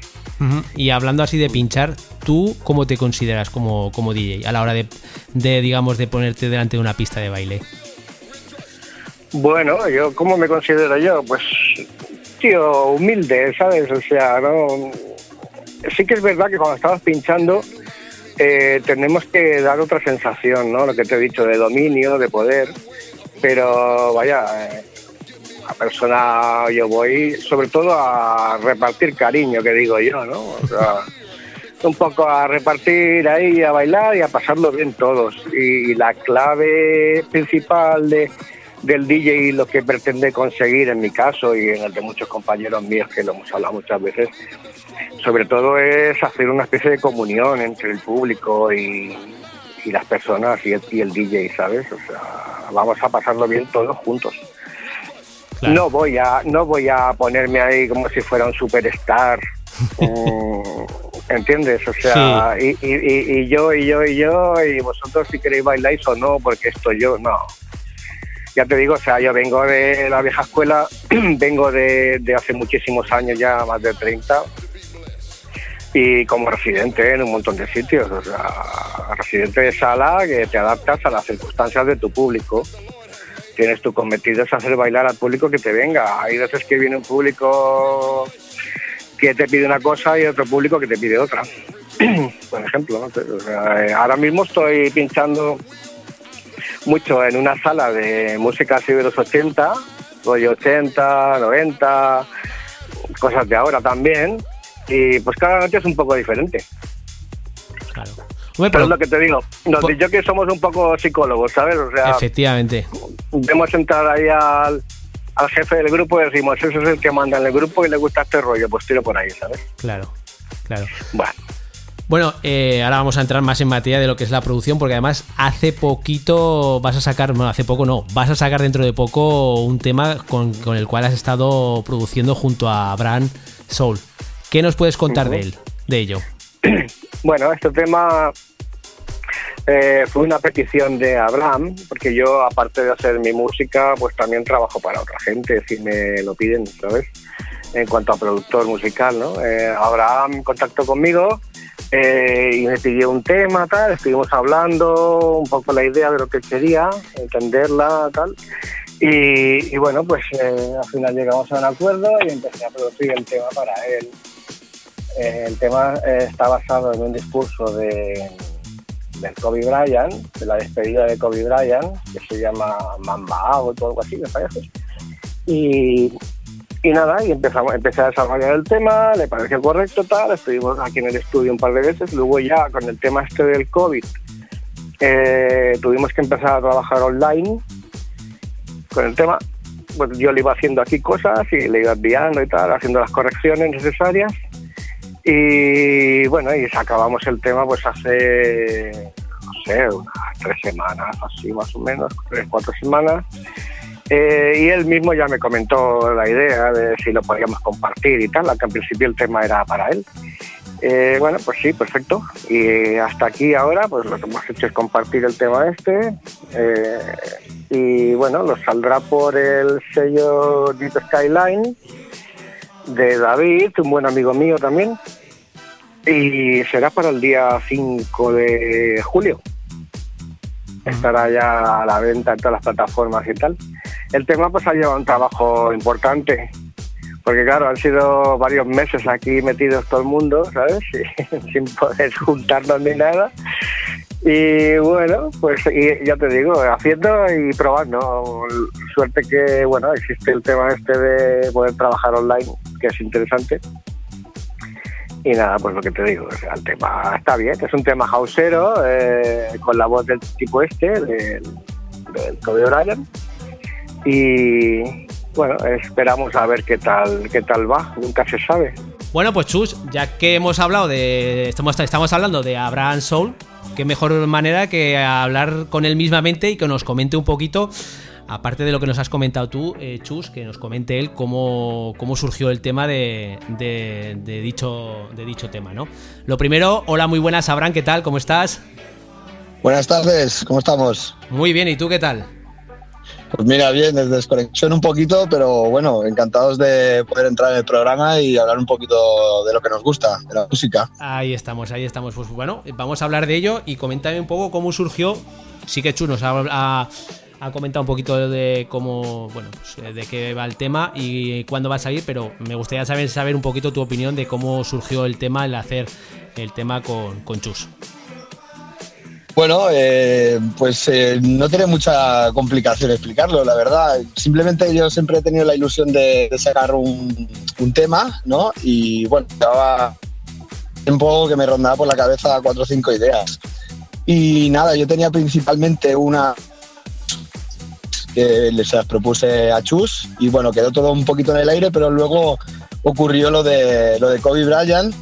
Y hablando así de pinchar, ¿tú cómo te consideras como, como DJ a la hora de, de, digamos, de ponerte delante de una pista de baile? Bueno, yo, ¿cómo me considero yo? Pues, tío, humilde, ¿sabes? O sea, no. Sí que es verdad que cuando estabas pinchando, eh, tenemos que dar otra sensación, ¿no? Lo que te he dicho, de dominio, de poder. Pero, vaya, eh, la persona, yo voy sobre todo a repartir cariño, que digo yo, ¿no? O sea, un poco a repartir ahí, a bailar y a pasarlo bien todos. Y la clave principal de, del DJ, lo que pretende conseguir en mi caso y en el de muchos compañeros míos que lo hemos hablado muchas veces, sobre todo es hacer una especie de comunión entre el público y, y las personas y el, y el DJ, ¿sabes? O sea, vamos a pasarlo bien todos juntos. No voy a no voy a ponerme ahí como si fuera un superstar. Mm, ¿Entiendes? O sea, y, y- y- y yo, y yo, y yo, y vosotros si queréis bailáis o no, porque esto yo, no. Ya te digo, o sea, yo vengo de la vieja escuela, vengo de, hace muchísimos años ya, más de 30, y como residente en un montón de sitios, o sea, residente de sala que te adaptas a las circunstancias de tu público tienes tu cometido es hacer bailar al público que te venga. Hay veces que viene un público que te pide una cosa y otro público que te pide otra. Por ejemplo, ¿no? Ahora mismo estoy pinchando mucho en una sala de música así de los 80, rollo 80, 90, cosas de ahora también. Y pues cada noche es un poco diferente. Claro. Hombre, Pero pero- es lo que te digo, los po- que somos un poco psicólogos, ¿sabes? O sea, Efectivamente. vemos entrar ahí al, al jefe del grupo y decimos, ese es el que manda en el grupo y le gusta este rollo, pues tiro por ahí, ¿sabes? Claro, claro. Bueno, Bueno, eh, ahora vamos a entrar más en materia de lo que es la producción, porque además hace poquito vas a sacar, bueno, hace poco no, vas a sacar dentro de poco un tema con, con el cual has estado produciendo junto a Abraham Soul. ¿Qué nos puedes contar de él, de ello? bueno, este tema eh, fue una petición de Abraham, porque yo, aparte de hacer mi música, pues también trabajo para otra gente, si me lo piden, ¿sabes? En cuanto a productor musical, ¿no? Eh, Abraham contactó conmigo eh, pidió un tema, tal, estuvimos hablando un poco la idea de lo que quería, entenderla, tal. Y, bueno, pues eh, al final llegamos a un acuerdo y empecé a producir el tema para él. Eh, el tema eh, está basado en un discurso de, del Kobe Bryant, de la despedida de Kobe Bryant, que se llama Mamba o algo así, me parece. Y, y nada, y empezamos, empecé a desarrollar el tema, le pareció correcto, tal, estuvimos aquí en el estudio un par de veces, luego ya con el tema este del COVID, eh, tuvimos que empezar a trabajar online con el tema. Pues yo le iba haciendo aquí cosas y le iba enviando y tal, haciendo las correcciones necesarias. Y bueno, y acabamos el tema pues hace, no sé, unas tres semanas, así más o menos, tres, cuatro semanas. Eh, y él mismo ya me comentó la idea de si lo podíamos compartir y tal, aunque en principio el tema era para él. Eh, bueno, pues sí, perfecto. Y hasta aquí ahora, pues lo que hemos hecho es compartir el tema este. eh, y bueno, lo saldrá por el sello Deep Skyline de David, un buen amigo mío también. Y será para el día 5 de julio. Estará ya a la venta en todas las plataformas y tal. El tema pues ha llevado un trabajo importante. Porque claro, han sido varios meses aquí metidos todo el mundo, ¿sabes? Sin poder juntarnos ni nada. Y bueno, pues y ya te digo, haciendo y probando. Suerte que, bueno, existe el tema este de poder trabajar online, que es interesante. Y nada, pues lo que te digo, el tema está bien, es un tema hausero, eh, con la voz del tipo este, del, del Kobe Bryant. Y bueno, esperamos a ver qué tal, qué tal va, nunca se sabe. Bueno, pues Chus, ya que hemos hablado de. Estamos, estamos hablando de Abraham Soul, qué mejor manera que hablar con él mismamente y que nos comente un poquito, aparte de lo que nos has comentado tú, eh, Chus, que nos comente él cómo, cómo surgió el tema de, de- de dicho, de dicho tema, ¿no? Lo primero, hola, muy buenas, Abraham, ¿qué tal? ¿Cómo estás? Buenas tardes, ¿cómo estamos? Muy bien, ¿y tú qué tal? Pues mira, bien, desde desconexión un poquito, pero bueno, encantados de poder entrar en el programa y hablar un poquito de lo que nos gusta, de la música. Ahí estamos, ahí estamos. Pues bueno, vamos a hablar de ello y coméntame un poco cómo surgió. Sí que Chus nos ha, ha- ha comentado un poquito de cómo, bueno, pues, eh, de qué va el tema y cuándo va a salir, pero me gustaría saber, saber un poquito tu opinión de cómo surgió el tema, el hacer el tema con, con Chus. Bueno, eh, pues eh, no tiene mucha complicación explicarlo, la verdad. Simplemente yo siempre he tenido la ilusión de, sacar un, tema, ¿no? Y bueno, llevaba tiempo que me rondaba por la cabeza cuatro o cinco ideas. Y nada, yo tenía principalmente una que les propuse a Chus y bueno, quedó todo un poquito en el aire, pero luego ocurrió lo de, lo de Kobe Bryant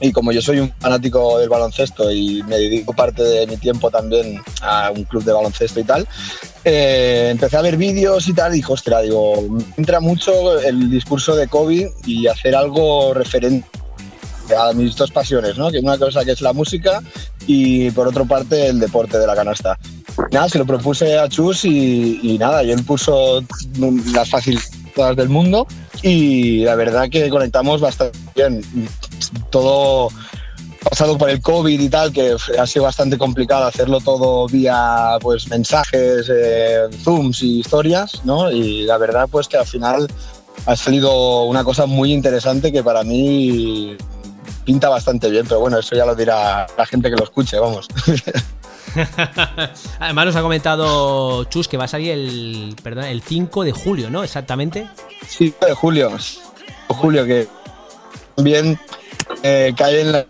y como yo soy un fanático del baloncesto y me dedico parte de mi tiempo también a un club de baloncesto y tal, eh, empecé a ver vídeos y tal y dije, ostras, digo, entra mucho el discurso de Kobe y hacer algo referente a mis dos pasiones, ¿no? Que una cosa que es la música y por otra parte el deporte de la canasta. Nada, se lo propuse a Chus y, nada, y él puso las fáciles todas del mundo y la verdad que conectamos bastante bien. Todo pasado por el COVID y tal, que ha sido bastante complicado hacerlo todo vía pues mensajes, eh, zooms y historias, ¿no? Y la verdad pues que al final ha salido una cosa muy interesante que para mí pinta bastante bien, pero bueno, eso ya lo dirá la gente que lo escuche, vamos. Además nos ha comentado Chus que va a salir el, perdón, el 5 de julio, ¿no? Exactamente. Sí, de julio. Julio, que también eh, cae en la,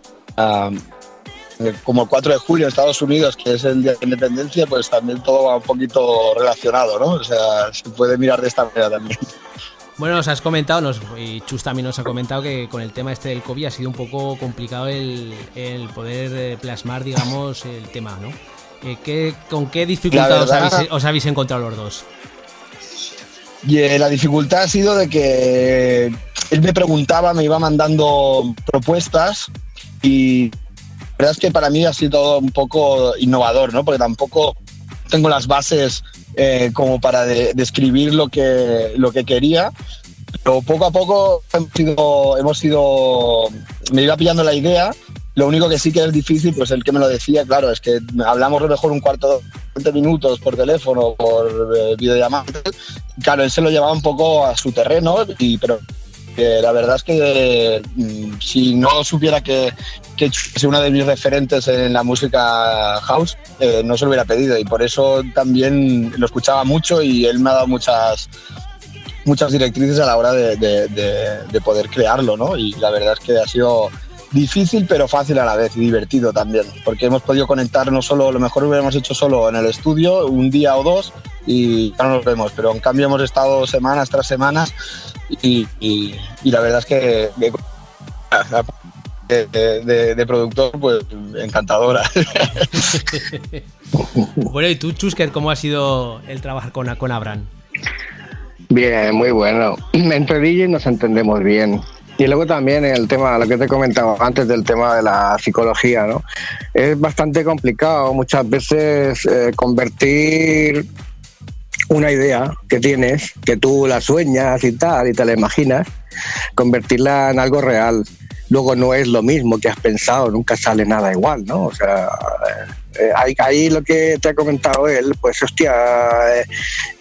eh, como el 4 de julio en Estados Unidos, que es el Día de la Independencia, pues también todo va un poquito relacionado, ¿no? O sea, se puede mirar de esta manera también. Bueno, nos has comentado, nos, y Chus también nos ha comentado que con el tema este del COVID ha sido un poco complicado el, el poder eh, plasmar, digamos, el tema, ¿no? ¿qué- ¿Con qué dificultad os, habéis, os habéis encontrado los dos? Y eh, la dificultad ha sido de que él me preguntaba, me iba mandando propuestas y la verdad es que para mí ha sido un poco innovador, ¿no? Porque tampoco tengo las bases eh, como para de- describir lo que, lo que quería, pero poco a poco hemos ido, hemos ido, me iba pillando la idea. Lo único que sí que es difícil, pues el que me lo decía, claro, es que hablamos a lo mejor un cuarto, 20 minutos por teléfono, por eh, videollamada. Claro, él se lo llevaba un poco a su terreno, y, pero la verdad es que mm, si no supiera que, que es una de mis referentes en la música house, eh, no se lo hubiera pedido y por eso también lo escuchaba mucho y él me ha dado muchas muchas directrices a la hora de- de poder crearlo, ¿no? Y la verdad es que ha sido difícil pero fácil a la vez y divertido también, porque hemos podido conectar no solo, lo mejor hubiéramos hecho solo en el estudio un día o dos y ya no nos vemos, pero en cambio hemos estado semanas tras semanas y, y- y la verdad es que de, de- de- de productor pues encantadora. Bueno, y tú, Chusket, ¿cómo ha sido el trabajar con, con Abraham? Bien, muy bueno. Entre DJ nos entendemos bien. Y luego también el tema, lo que te he comentado antes del tema de la psicología, ¿no? Es bastante complicado muchas veces eh, convertir una idea que tienes, que tú la sueñas y tal, y te la imaginas, convertirla en algo real. Luego no es lo mismo que has pensado, nunca sale nada igual, ¿no? O sea, eh, ahí, ahí lo que te ha comentado él, pues hostia, eh,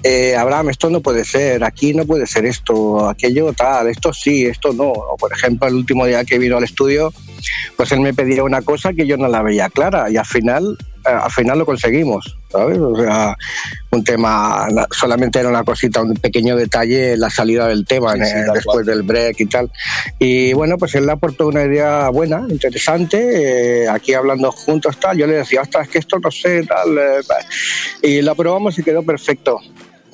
eh, Abraham, esto no puede ser, aquí no puede ser esto, aquello tal, esto sí, esto no. O, por ejemplo, el último día que vino al estudio, pues él me pedía una cosa que yo no la veía clara y al final, eh, al final lo conseguimos, ¿sabes? O sea, un tema, solamente era una cosita, un pequeño detalle la salida del tema, Sí, sí, eh, después cual. del break y tal. Y bueno, pues él le aportó una idea buena, interesante, eh, aquí hablando juntos tal, yo le decía, ostras, es que esto no sé, tal, eh, y lo probamos y quedó perfecto.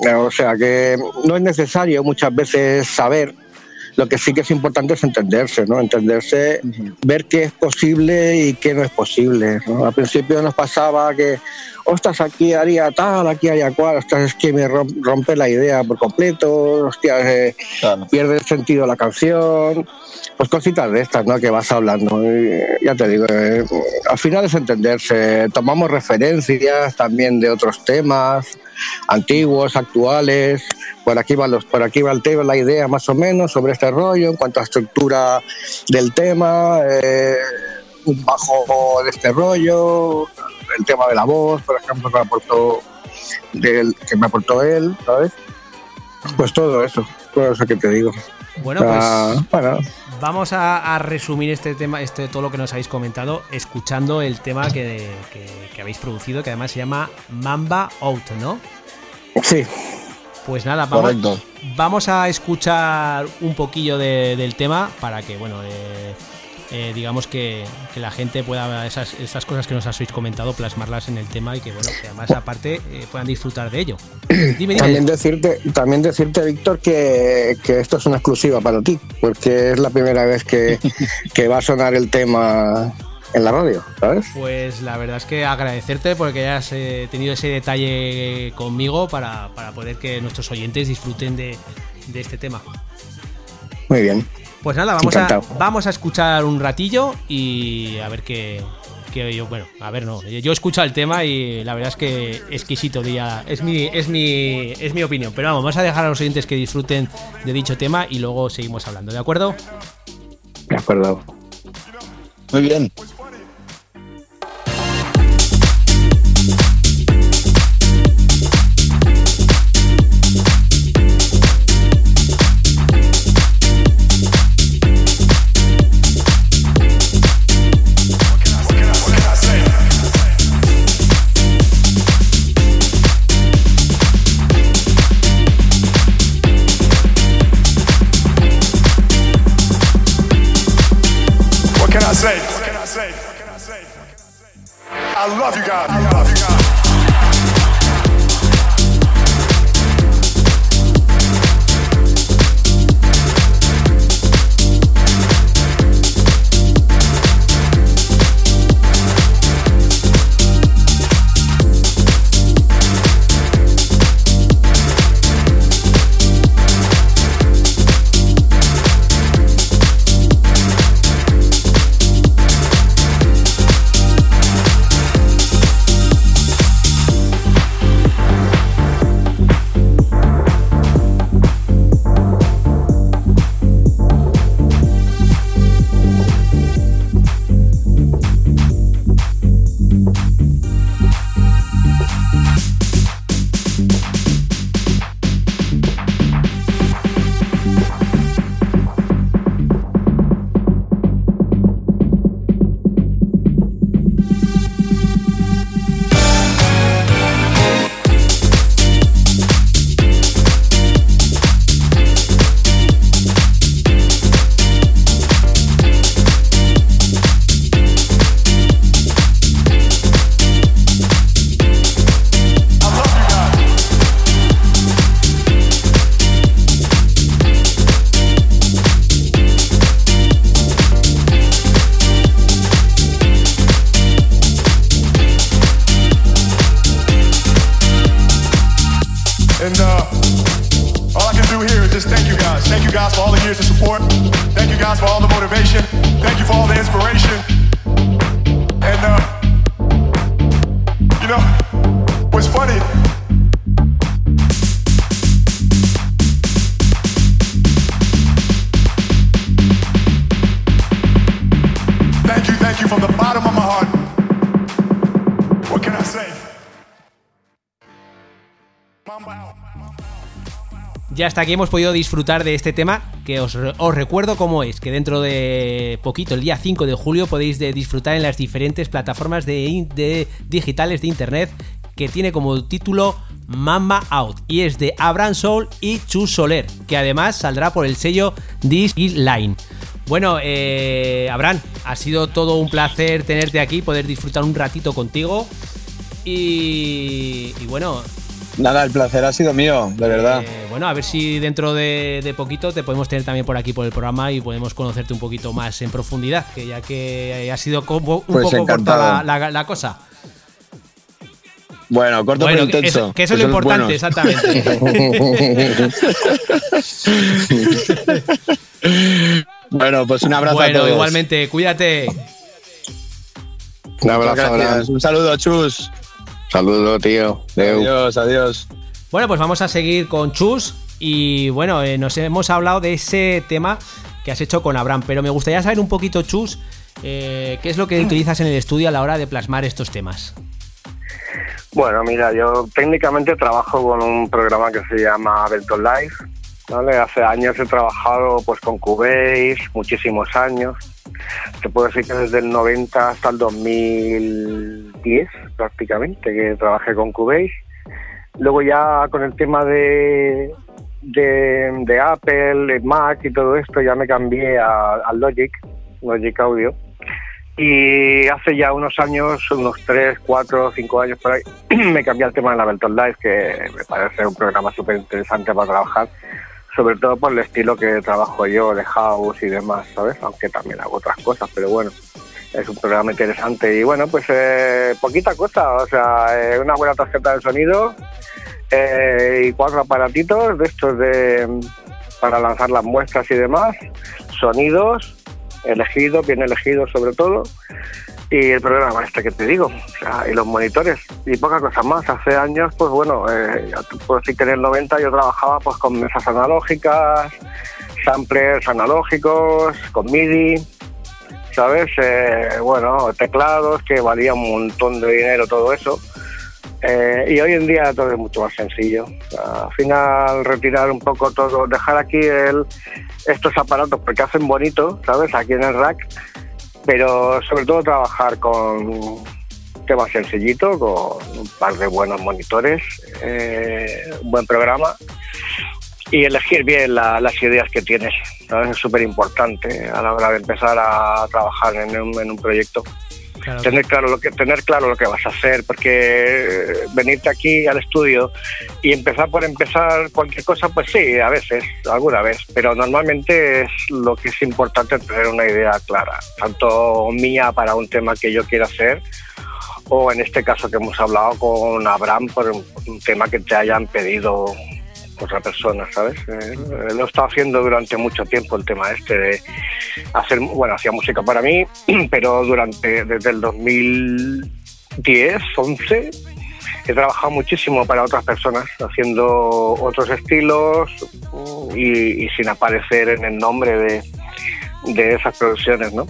Eh, O sea que no es necesario muchas veces saber, lo que sí que es importante es entenderse, ¿no? Entenderse, ver qué es posible y qué no es posible. ¿no? Al principio nos pasaba que, ostras, aquí haría tal, aquí haría cual, ostras, es que me rom- rompe la idea por completo, hostia, eh, Claro. pierde el sentido la canción, pues cositas de estas, ¿no? Que vas hablando. Y, ya te digo, eh, al final es entenderse. Tomamos referencias también de otros temas antiguos, actuales. Por aquí va los, por aquí va el tema, la idea más o menos sobre este rollo en cuanto a estructura del tema, eh, un bajo de este rollo, el tema de la voz, por ejemplo, que me aportó del, que me aportó él, ¿sabes? Pues todo eso, todo eso que te digo. Bueno, pues Ah, bueno, vamos a, a resumir este tema, este todo lo que nos habéis comentado, escuchando el tema que, que- que habéis producido, que además se llama Mamba Out, ¿no? sí, Pues nada, vamos, Correcto. vamos a escuchar un poquillo de- del tema para que, bueno, eh, eh, digamos que, que la gente pueda esas, esas cosas que nos habéis comentado plasmarlas en el tema y que, bueno, que además aparte eh, puedan disfrutar de ello. Dime, También decirte, también decirte, Víctor, que, que esto es una exclusiva para ti, porque es la primera vez que, que va a sonar el tema en la radio, ¿sabes? Pues la verdad es que agradecerte porque hayas eh, tenido ese detalle conmigo para, para poder que nuestros oyentes disfruten de, de este tema. Muy bien. Pues nada, vamos a, vamos a escuchar un ratillo y a ver qué, qué yo, bueno, a ver, no, yo he escuchado el tema y la verdad es que exquisito día, es mi, es mi, es mi opinión, pero vamos, vamos a dejar a los oyentes que disfruten de dicho tema y luego seguimos hablando, ¿de acuerdo? De acuerdo. Muy bien. Hasta aquí hemos podido disfrutar de este tema, que os, os recuerdo cómo es, que dentro de poquito, el día 5 de julio, podéis de disfrutar en las diferentes plataformas de, digitales de internet, que tiene como título Mama Out, y es de Abraham Soul y Chus Soler, que además saldrá por el sello Disc Line. Bueno, eh, Abraham, ha sido todo un placer tenerte aquí, poder disfrutar un ratito contigo. Y, y bueno, Nada, el placer ha sido mío, de verdad. eh, bueno, a ver si dentro de, de poquito te podemos tener también por aquí por el programa y podemos conocerte un poquito más en profundidad, que ya que ha sido como un Pues poco corta la, la- la cosa. Bueno, corto Bueno, pero intenso. eso- que eso es lo importante, bueno, pues un abrazo a Bueno, todos. igualmente, cuídate. Un abrazo. Un saludo, Chus. Saludos, tío. Adiós, adiós. Bueno, pues vamos a seguir con Chus y bueno, eh, nos hemos hablado de ese tema que has hecho con Abraham, pero me gustaría saber un poquito, Chus, eh, qué es lo que utilizas en el estudio a la hora de plasmar estos temas. Bueno, mira, yo técnicamente trabajo con un programa que se llama Ableton Live. ¿vale? Hace años he trabajado pues con Cubase, muchísimos años. Te puedo decir que desde el 90 hasta el 2010 prácticamente que trabajé con Cubase. Luego ya con el tema de, de, de Apple, Mac y todo esto ya me cambié a, a Logic, Logic Audio. Y hace ya unos años, unos 3, 4, 5 años por ahí, me cambié al tema de la Ableton Live, que me parece un programa súper interesante para trabajar, sobre todo por el estilo que trabajo yo, de house y demás, ¿sabes? Aunque también hago otras cosas, pero bueno, es un programa interesante. Y bueno, pues eh, poquita cosa, o sea, eh, una buena tarjeta de sonido eh, y cuatro aparatitos de estos de para lanzar las muestras y demás, sonidos elegidos, bien elegidos sobre todo, y el programa este que te digo, o sea, y los monitores, y poca cosa más. Hace años, pues bueno, eh, puedes decir que en el 90 yo trabajaba pues con mesas analógicas, samplers analógicos, con MIDI, ¿sabes? Eh, bueno, teclados, que valía un montón de dinero todo eso. Eh, y hoy en día todo es mucho más sencillo. Al final retirar un poco todo, dejar aquí el, estos aparatos porque hacen bonito, ¿sabes? Aquí en el rack, pero sobre todo trabajar con un tema sencillito, con un par de buenos monitores, eh, un buen programa y elegir bien la- las ideas que tienes. ¿sabes? Es súper importante a la hora de empezar a trabajar en un, en un proyecto. Tener claro lo que tener claro lo que vas a hacer porque eh, venirte aquí al estudio y empezar por empezar cualquier cosa pues sí a veces alguna vez pero normalmente es lo que es importante tener una idea clara tanto mía para un tema que yo quiero hacer o en este caso que hemos hablado con Abraham por un tema que te hayan pedido otra persona, ¿sabes? Eh, lo he estado haciendo durante mucho tiempo el tema este de hacer, bueno, hacía música para mí, pero durante, desde el 2010, 11, he trabajado muchísimo para otras personas, haciendo otros estilos y, y sin aparecer en el nombre de, de esas producciones, ¿no?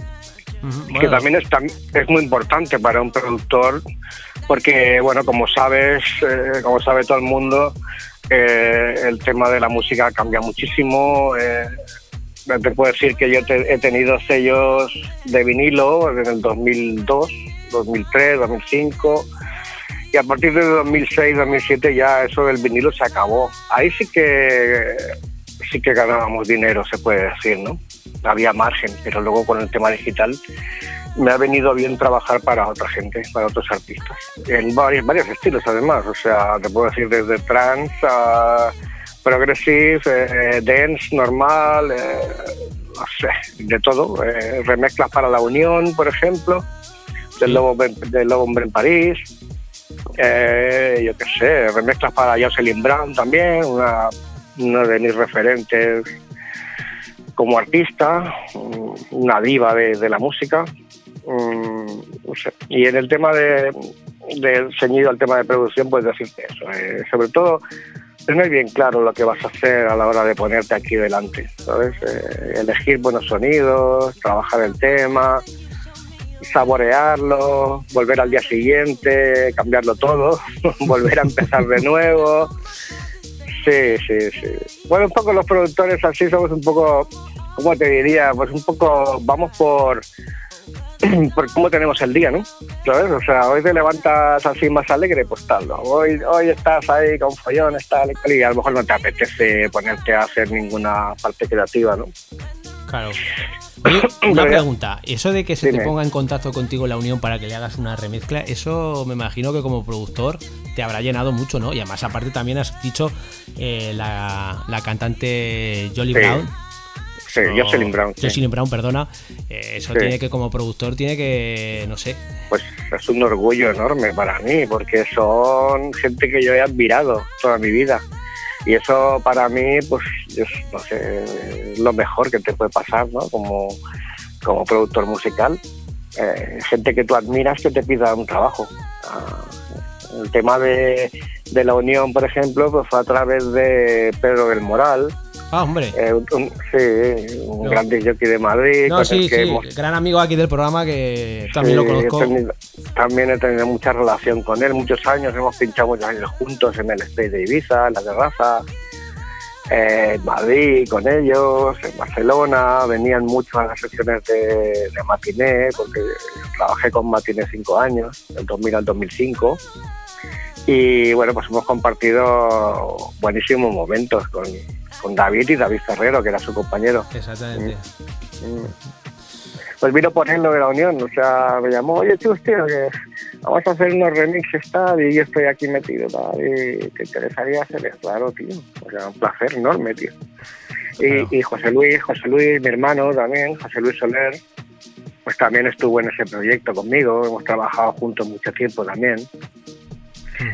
que también es, es muy importante para un productor porque bueno como sabes eh, como sabe todo el mundo eh, el tema de la música cambia muchísimo eh, te puedo decir que yo te- he tenido sellos de vinilo en el 2002 2003 2005 y a partir de 2006 2007 ya eso del vinilo se acabó. Ahí sí que sí que ganábamos dinero se puede decir no había margen, pero luego con el tema digital me ha venido bien trabajar para otra gente, para otros artistas, en varios, varios estilos además, o sea, te puedo decir desde trance a progressive, eh, dance, normal, eh, no sé, de todo, eh, remezclas para la Unión, por ejemplo, del Lobo, del Lobo Hombre en París, yo qué sé, remezclas para Jocelyn Brown también, una, una de mis referentes como artista, una diva de, de la música. Mm. Y en el tema de, de ceñido al tema de producción, pues decirte eso. eh, sobre todo, tener bien claro lo que vas a hacer a la hora de ponerte aquí delante, ¿sabes? Eh, elegir buenos sonidos, trabajar el tema, saborearlo, volver al día siguiente, cambiarlo todo, volver a empezar de nuevo. Sí, sí, sí. Bueno, un poco los productores así somos un poco, ¿cómo te diría? Pues un poco, vamos por, por cómo tenemos el día, ¿no? ¿Sabes? O sea, hoy te levantas así más alegre, pues tal, ¿no? Hoy, hoy estás ahí con follones, tal y tal, y a lo mejor no te apetece ponerte a hacer ninguna parte creativa, ¿no? Claro. Una pregunta. Eso de que se Dime. te ponga en contacto contigo la Unión para que le hagas una remezcla, eso me imagino que como productor te habrá llenado mucho, ¿no? Y además, aparte, también has dicho eh, la, la cantante Jolly Sí. Brown. Sí, Eso- Jocelyn Brown. sí. Jocelyn Brown, perdona. Eh, eso Sí. tiene que, como productor, tiene que, no sé. Pues es un orgullo enorme para mí, porque son gente que yo he admirado toda mi vida. Y eso para mí, pues, es, no sé, es lo mejor que te puede pasar, ¿no? Como, como productor musical. Eh, gente que tú admiras que te pida un trabajo. Ah, el tema de, de la unión, por ejemplo, pues fue a través de Pedro del Moral, Ah, hombre. eh, un, sí, un No. gran jockey de Madrid. No, sí, que sí. hemos Gran amigo aquí del programa que también lo conozco. tenido- también he tenido mucha relación con él, muchos años, hemos pinchado muchos años juntos en el Space de Ibiza, en la terraza, eh, en Madrid con ellos, en Barcelona, venían mucho a las sesiones de, de matiné, porque trabajé con matiné cinco años, del 2000 al 2005. Y bueno, pues hemos compartido buenísimos momentos con, con David y David Ferrero, que era su compañero. Exactamente. Mm. Pues vino lo de la unión, o sea, me llamó, oye, tío, tío, que vamos a hacer unos remixes tal, y yo estoy aquí metido tal, y te interesaría hacer eso, claro, tío, o sea, un placer enorme, tío. Y, y José Luis, José Luis, mi hermano también, José Luis Soler, pues también estuvo en ese proyecto conmigo, hemos trabajado juntos mucho tiempo también.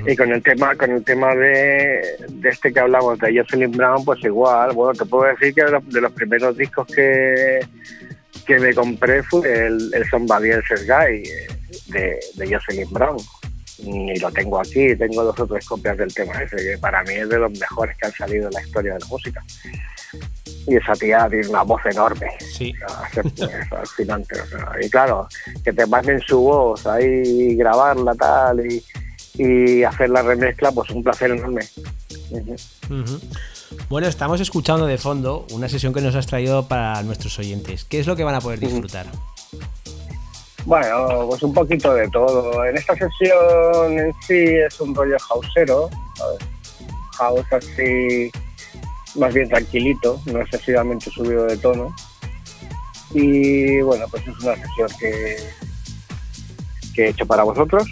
Y con el tema, con el tema de, de este que hablamos de Jocelyn Brown, pues igual, bueno, te puedo decir que de los, de los primeros discos que, que me compré fue el, el Somebody Else's Guy de, de Jocelyn Brown. Y lo tengo aquí, tengo dos o tres copias del tema ese, que para mí es de los mejores que han salido en la historia de la música. Y esa tía tiene una voz enorme. Sí. Es fascinante. o sea, y claro, que te manden su voz ahí, grabarla tal y, y hacer la remezcla, pues un placer enorme. Bueno, estamos escuchando de fondo una sesión que nos has traído para nuestros oyentes. ¿Qué es lo que van a poder disfrutar? Bueno, pues un poquito de todo. En esta sesión en sí es un rollo houseero, house así más bien tranquilito, no excesivamente subido de tono. Y bueno, pues es una sesión que, que he hecho para vosotros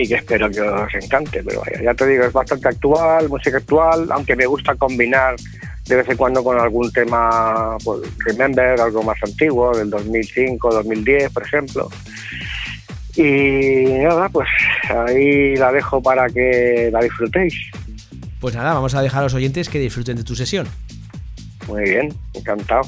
y que espero que os encante. Pero vaya, ya te digo, es bastante actual, música actual, aunque me gusta combinar de vez en cuando con algún tema, pues, Remember, algo más antiguo, del 2005, 2010, por ejemplo. Y nada, pues ahí la dejo para que la disfrutéis. Pues nada, vamos a dejar a los oyentes que disfruten de tu sesión. Muy bien, encantado.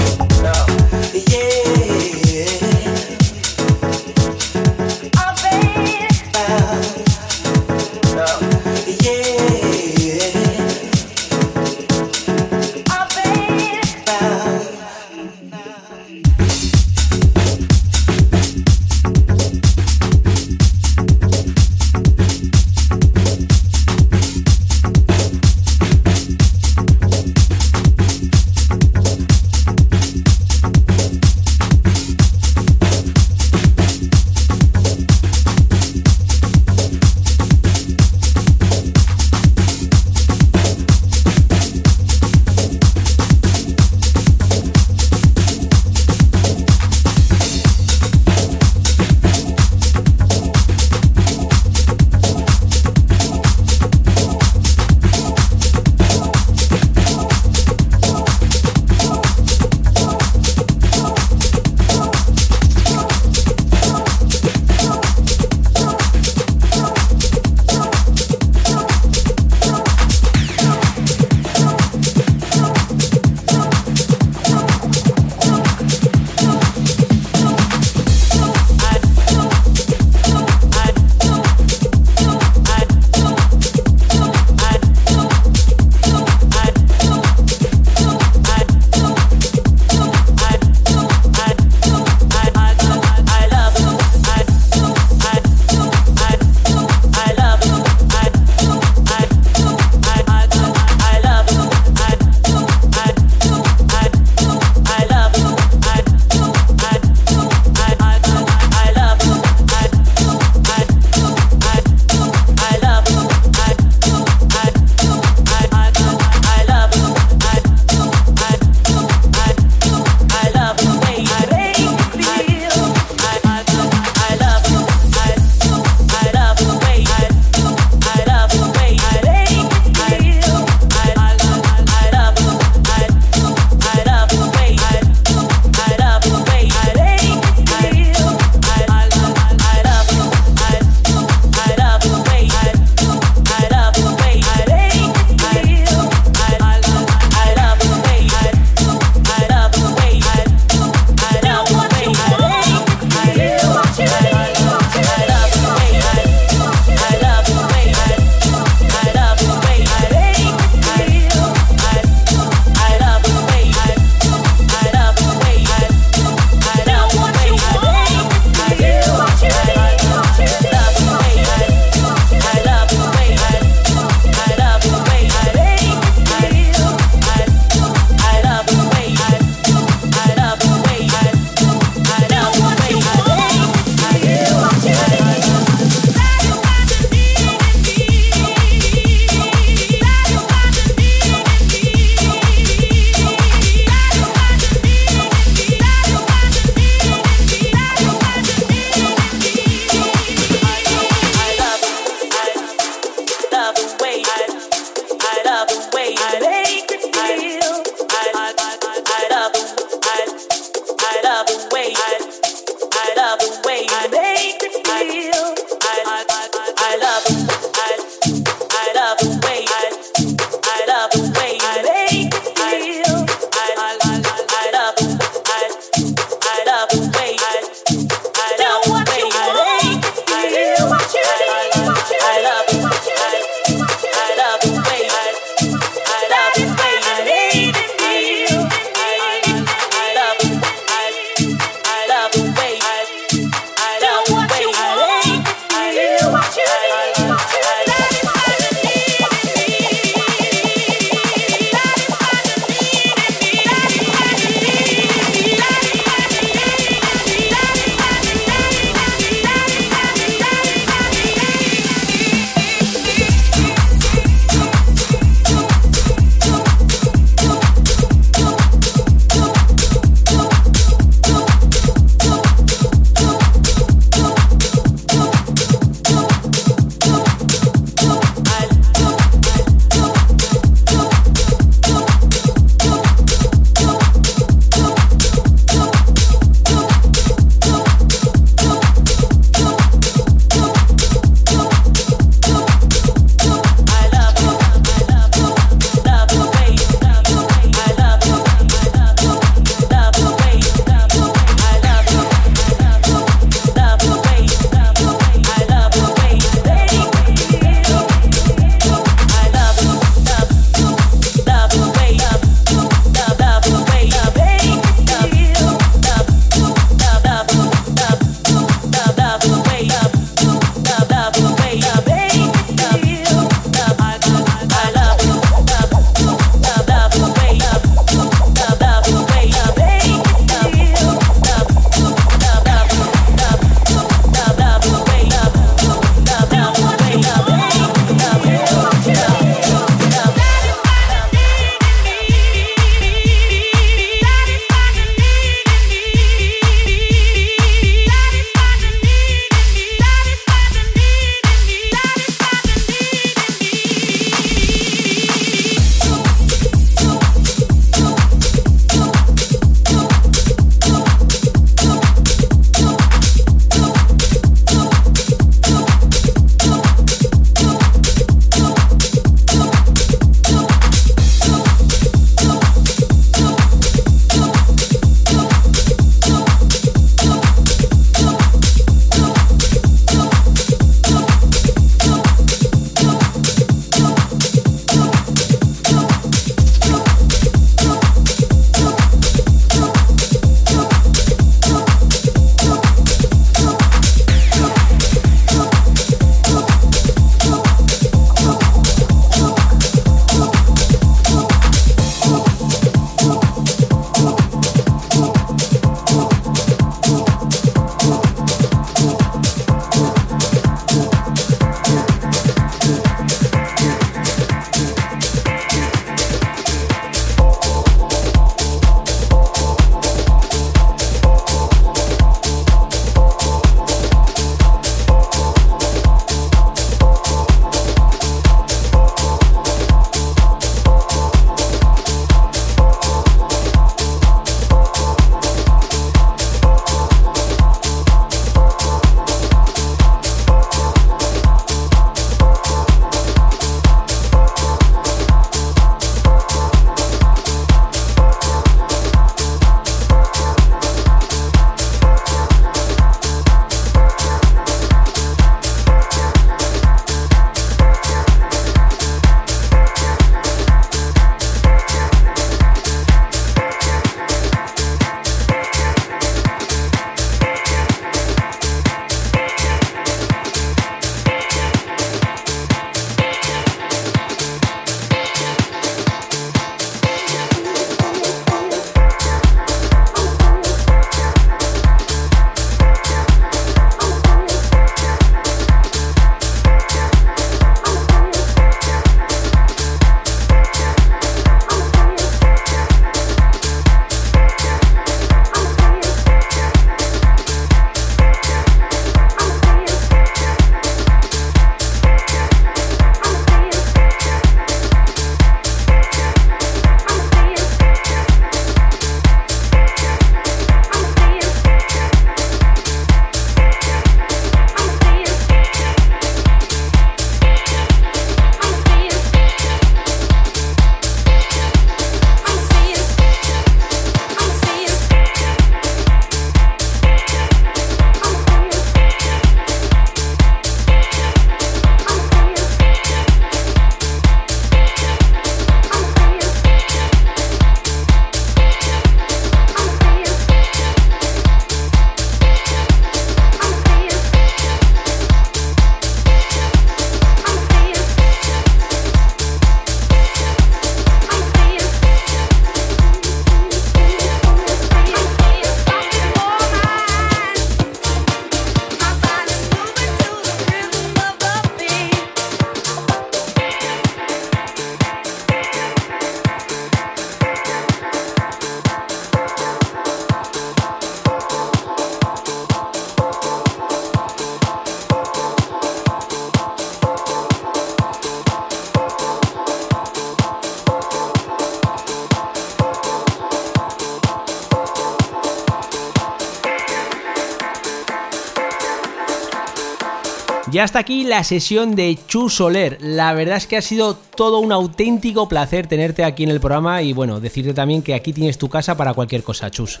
Ya está aquí la sesión de Chu Soler. La verdad es que ha sido todo un auténtico placer tenerte aquí en el programa y bueno, decirte también que aquí tienes tu casa para cualquier cosa, Chus.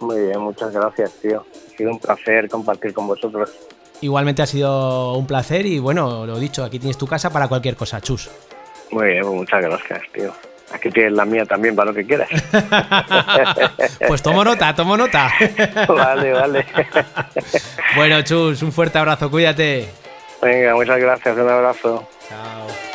Muy bien, muchas gracias, tío. Ha sido un placer compartir con vosotros. Igualmente ha sido un placer y bueno, lo dicho, aquí tienes tu casa para cualquier cosa, Chus. Muy bien, pues muchas gracias, tío. Aquí tienes la mía también para lo que quieras. Pues tomo nota, tomo nota. vale, vale. Bueno, Chus, un fuerte abrazo, cuídate. Venga, muchas gracias, un abrazo. Chao.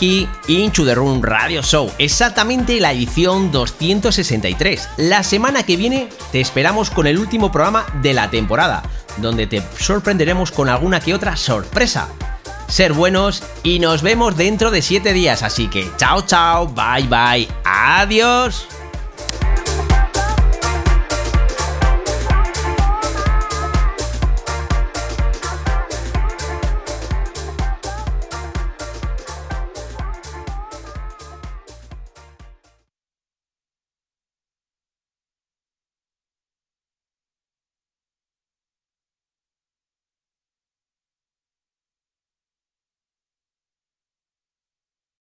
Aquí Into the Room Radio Show, exactamente la edición 263. La semana que viene te esperamos con el último programa de la temporada, donde te sorprenderemos con alguna que otra sorpresa. Ser buenos y nos vemos dentro de 7 días, así que chao chao, bye bye, adiós.